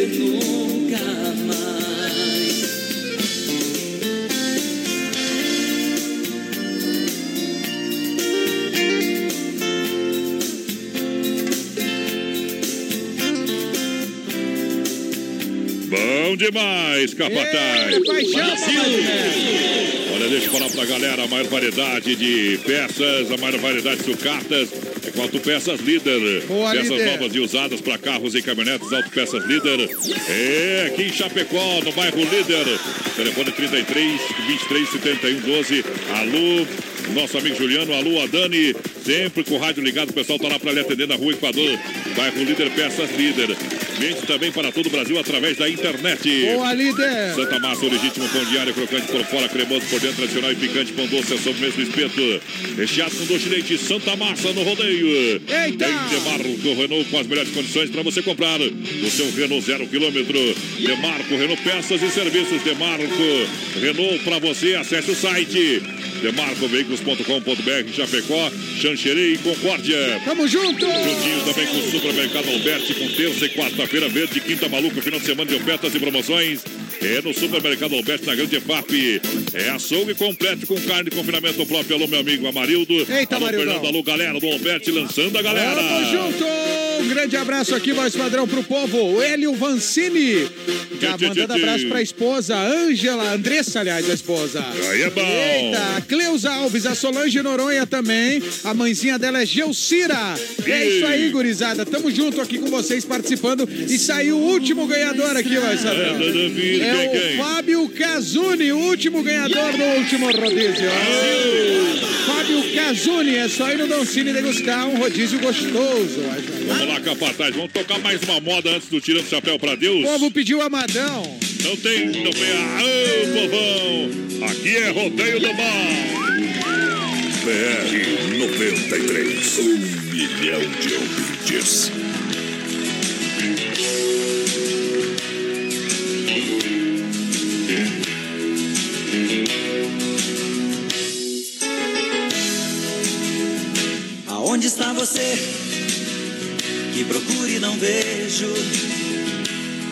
Bom demais, capataz. Paixão, Brasil. Olha, deixa eu falar pra galera, a maior variedade de peças, a maior variedade de sucatas. Autopeças Líder. Boa, Peças líder. novas e usadas para carros e caminhonetes, Autopeças Líder. É, aqui em Chapecó, no bairro Líder. Telefone 33 23 71 12. Alô, nosso amigo Juliano, alô, a Dani. Sempre com o rádio ligado, o pessoal tá lá para lhe atender na rua Equador. Bairro Líder, Peças Líder. Vende também para todo o Brasil através da internet. Boa, líder. Santa Massa, o legítimo pão diário, crocante por fora, cremoso por dentro, tradicional e picante, pão doce, é sobre o mesmo espeto. Recheado com doce de leite, Santa Massa no rodeio. Eita! Tem Demarco Renault com as melhores condições para você comprar o seu Renault zero quilômetro. Demarco Renault Peças e Serviços Demarco Renault para você. Acesse o site demarcoveículos.com.br Chapecó, Xanxerê e Concórdia. Tamo junto! Juntinho também com o Supermercado Alberti, com terça e quarta-feira verde, quinta maluca, final de semana de ofertas e promoções. É no Supermercado Alberti, na Grande FAP. É açougue completo com carne de confinamento próprio. Alô, meu amigo Amarildo. Eita, alô, Marildão. Fernando, alô, galera do Alberti, lançando a galera. Tamo junto! Grande abraço aqui, voz padrão, pro povo. Hélio Vancini. Tá mandando abraço pra esposa, Ângela, Andressa, aliás, a esposa. Aí é bom. Eita, a Cleusa Alves, a Solange Noronha também. A mãezinha dela é Geucira. É Ih. isso aí, gurizada. Tamo junto aqui com vocês participando. E saiu o último ganhador aqui, voz padrão. É, É o? Fábio Casuni, o último ganhador do último rodízio. Fábio Casuni, é só ir no Doncini degustar um rodízio gostoso. Vamos lá, capataz. Vamos tocar mais uma moda antes do Tirando o Chapéu pra Deus. O povo pediu amadão. Não tem, não tem. Aô, povão. Aqui é Rodeio do Mal. BR 93. Um milhão de ouvintes. Aonde está você? Que procure e não vejo.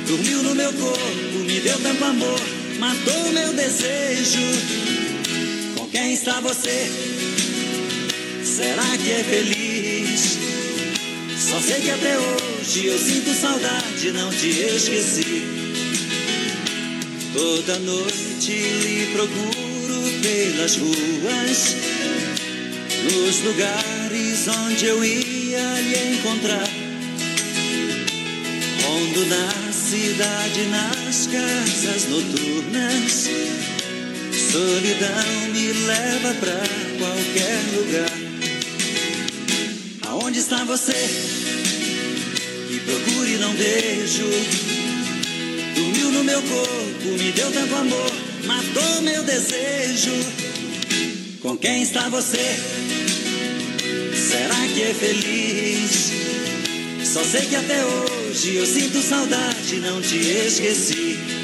Dormiu no meu corpo, me deu tanto amor, matou meu desejo. Com quem está você? Será que é feliz? Só sei que até hoje eu sinto saudade, não te esqueci. Toda noite lhe procuro pelas ruas, nos lugares onde eu ia lhe encontrar. Rondo na cidade, nas casas noturnas. Solidão me leva pra qualquer lugar. Aonde está você? Que procure e não vejo. Dormiu no meu corpo, me deu tanto amor, matou meu desejo. Com quem está você? Será que é feliz? Só sei que até hoje eu sinto saudade, não te esqueci.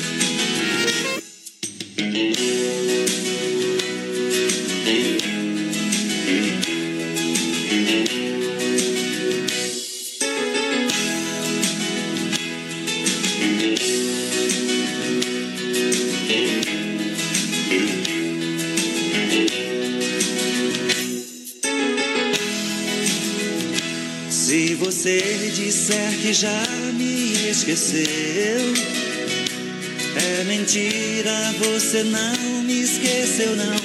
É mentira, você não me esqueceu, não.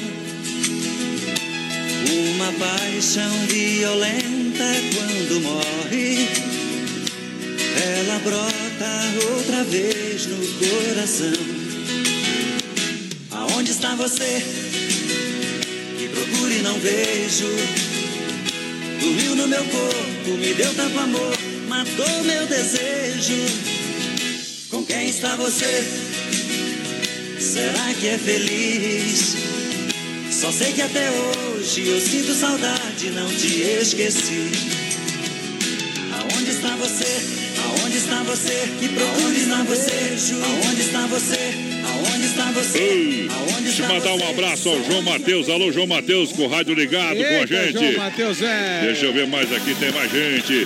Uma paixão violenta quando morre, ela brota outra vez no coração. Aonde está você? Que procure e não vejo. Dormiu no meu corpo, me deu tanto amor, matou meu desejo. Está você? Será que é feliz? Só sei que até hoje eu sinto saudade, não te esqueci. Aonde está você? Aonde está você? Que procure está você? Aonde está você? Aonde está você? Aonde Deixa eu está mandar um abraço ao João Matheus. Alô, João Matheus, com o rádio ligado com a Eita, gente. João Matheus, é. Deixa eu ver mais aqui, tem mais gente.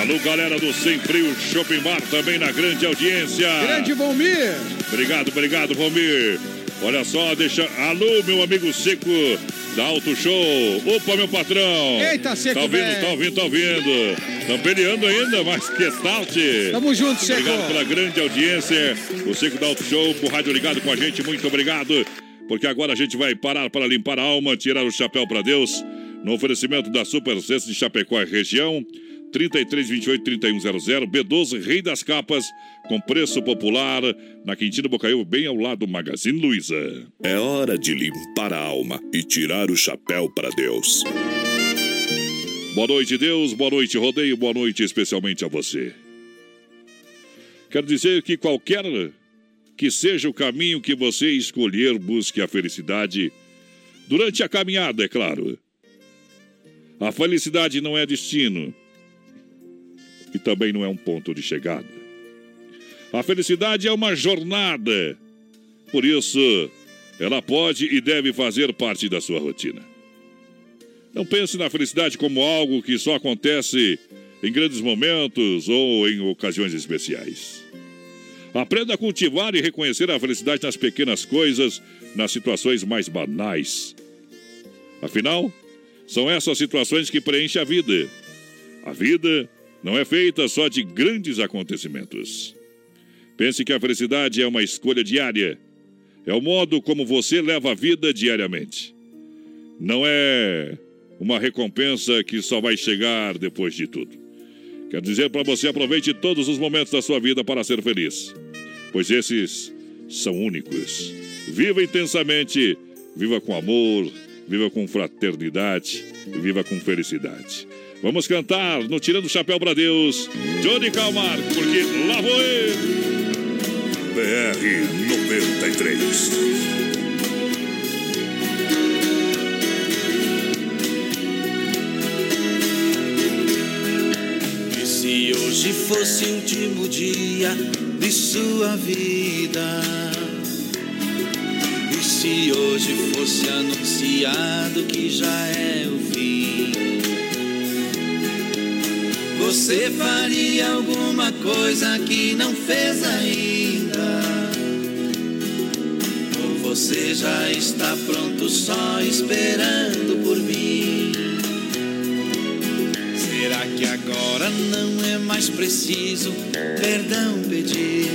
Alô, galera do Sem Frio Shopping Bar, também na grande audiência. Grande Valmir. Obrigado, obrigado, Valmir. Olha só, deixa. Alô, meu amigo Seco da Auto Show. Opa, meu patrão. Eita, Seco, Tá ouvindo, velho. tá ouvindo, tá ouvindo. Estão peleando ainda, mas que start. Tamo junto, Seco. Obrigado pela grande audiência. O Seco da Auto Show, com o rádio ligado com a gente, muito obrigado. Porque agora a gente vai parar para limpar a alma, tirar o chapéu para Deus. No oferecimento da Super Sexta de Chapecó e região. 3328 3100 B12 Rei das Capas com preço popular na Quintino Bocaiúva bem ao lado do Magazine Luiza. É hora de limpar a alma e tirar o chapéu para Deus. Boa noite, Deus. Boa noite, Rodeio. Boa noite, especialmente a você. Quero dizer que qualquer que seja o caminho que você escolher, busque a felicidade durante a caminhada, é claro. A felicidade não é destino e também não é um ponto de chegada. A felicidade é uma jornada. Por isso, ela pode e deve fazer parte da sua rotina. Não pense na felicidade como algo que só acontece em grandes momentos ou em ocasiões especiais. Aprenda a cultivar e reconhecer a felicidade nas pequenas coisas, nas situações mais banais. Afinal, são essas situações que preenchem a vida. A vida não é feita só de grandes acontecimentos. Pense que a felicidade é uma escolha diária. É o modo como você leva a vida diariamente. Não é uma recompensa que só vai chegar depois de tudo. Quero dizer para você, aproveite todos os momentos da sua vida para ser feliz, pois esses são únicos. Viva intensamente, viva com amor, viva com fraternidade, viva com felicidade. Vamos cantar no Tirando o Chapéu para Deus, Johnny Calmar, porque lá vou eu. BR 93. E se hoje fosse o último dia de sua vida? E se hoje fosse anunciado que já é o fim? Você faria alguma coisa que não fez ainda? Ou você já está pronto só esperando por mim? Será que agora não é mais preciso perdão pedir?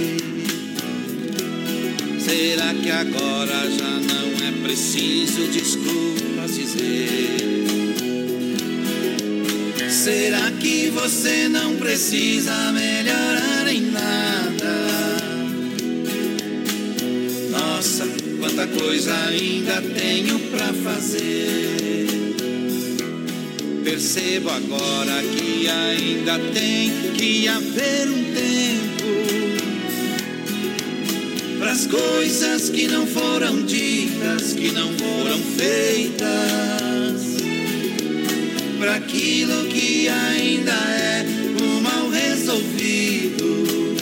Será que agora já não é preciso desculpas dizer? Será que você não precisa melhorar em nada? Nossa, quanta coisa ainda tenho pra fazer. Percebo agora que ainda tem que haver um tempo para as coisas que não foram ditas, que não foram feitas, aquilo que ainda é o mal resolvido.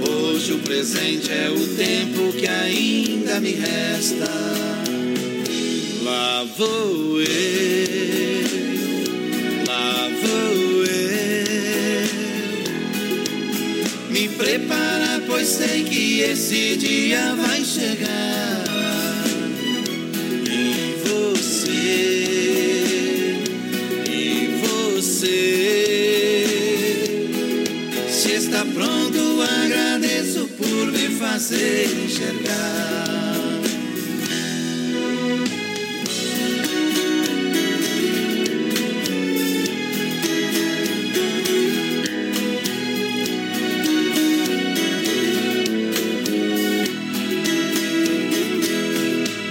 Hoje o presente é o tempo que ainda me resta. Lá vou eu, lá vou eu. Me preparar, pois sei que esse dia vai chegar. Fazer enxergar.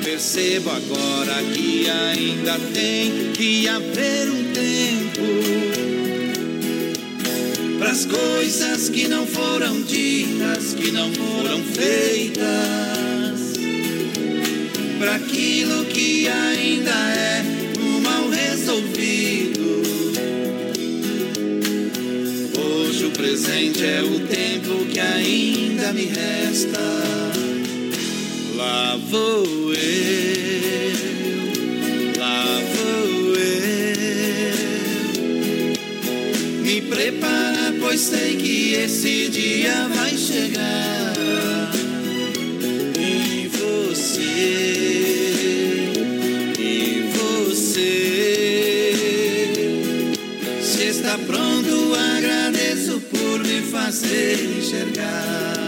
Percebo agora que ainda tem que haver um tempo as coisas que não foram ditas, que não foram feitas, para aquilo que ainda é um mal resolvido. Hoje o presente é o tempo que ainda me resta. Lá vou eu, pois sei que esse dia vai chegar. E você, e você. Se está pronto, agradeço por me fazer enxergar.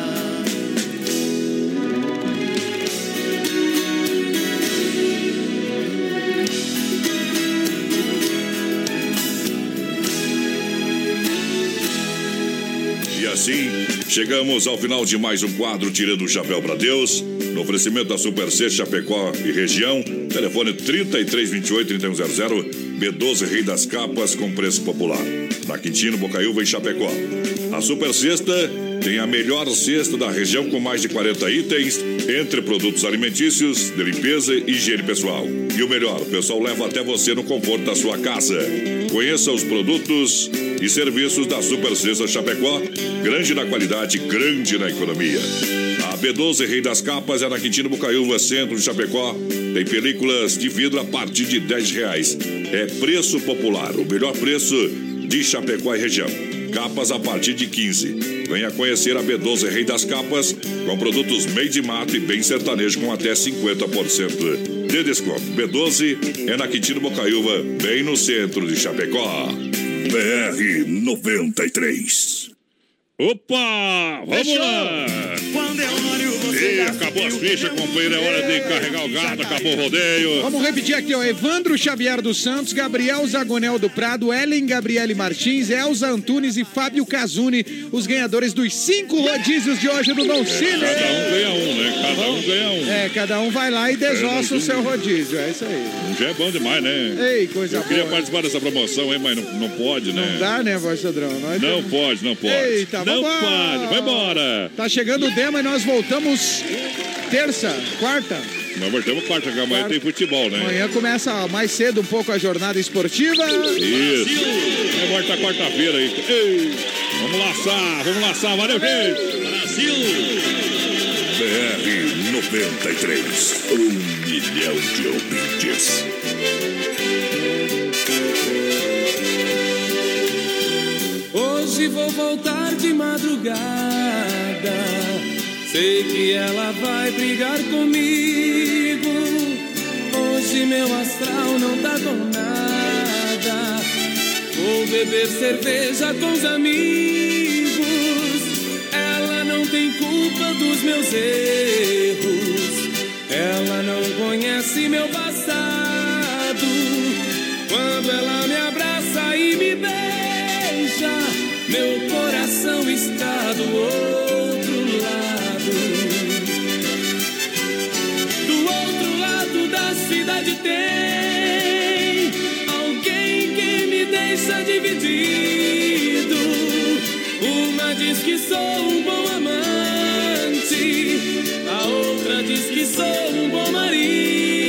Assim, chegamos ao final de mais um quadro Tirando o Chapéu para Deus. No oferecimento da Super C, Chapecó e região. Telefone 3328-3100. B12 Rei das Capas com preço popular. Na Quintino, Bocaiúva e Chapecó. A Super Sexta tem a melhor cesta da região com mais de 40 itens, entre produtos alimentícios, de limpeza e higiene pessoal. E o melhor, o pessoal leva até você no conforto da sua casa. Conheça os produtos e serviços da Super Sexta Chapecó, grande na qualidade, grande na economia. A B12 Rei das Capas é na Quintino Bocaiúva, centro de Chapecó. Tem películas de vidro a partir de 10 reais. É preço popular, o melhor preço de Chapecó e região. Capas a partir de 15. Venha conhecer a B12 Rei das Capas com produtos meio de mato e bem sertanejo com até 50% de desconto. B12 é na Quintino Bocaiúva, bem no centro de Chapecó. BR 93. Opa! Vamos Fechou. lá! Quando é hora Acabou as fichas, companheiro. É hora de carregar o gado, acabou o rodeio. Vamos repetir aqui, ó. Evandro Xavier dos Santos, Gabriel Zagonel do Prado, Ellen Gabriele Martins, Elza Antunes e Fábio Casuni, os ganhadores dos cinco rodízios de hoje do Don Cine. Cada um ganha um, né? Cada um ganha um. É, cada um vai lá e desossa É, o seu rodízio. É isso aí. Já é bom demais, né? Ei, coisa Eu queria boa. participar dessa promoção aí, mas não, não pode, né? Não dá, né, voz padrão? Nós Não temos- pode, não pode. Eita, não vambora. pode. Vai embora. Tá chegando o Dema e nós voltamos terça, quarta. Nós voltamos quarta, que amanhã tem futebol, né? Amanhã começa mais cedo um pouco a jornada esportiva. Isso. É volta quarta-feira aí. Ei, vamos laçar, vamos laçar. Valeu, gente. Brasil. BR 93. Um milhão de ouvintes. Hoje vou voltar de madrugada. Sei que ela vai brigar comigo. Hoje meu astral não tá com nada. Vou beber cerveja com os amigos. Ela não tem culpa dos meus erros. Ela não conhece meu passado. Quando ela me abraça e me beija, meu coração está do outro cidade tem alguém que me deixa dividido. Uma diz que sou um bom amante, a outra diz que sou um bom marido.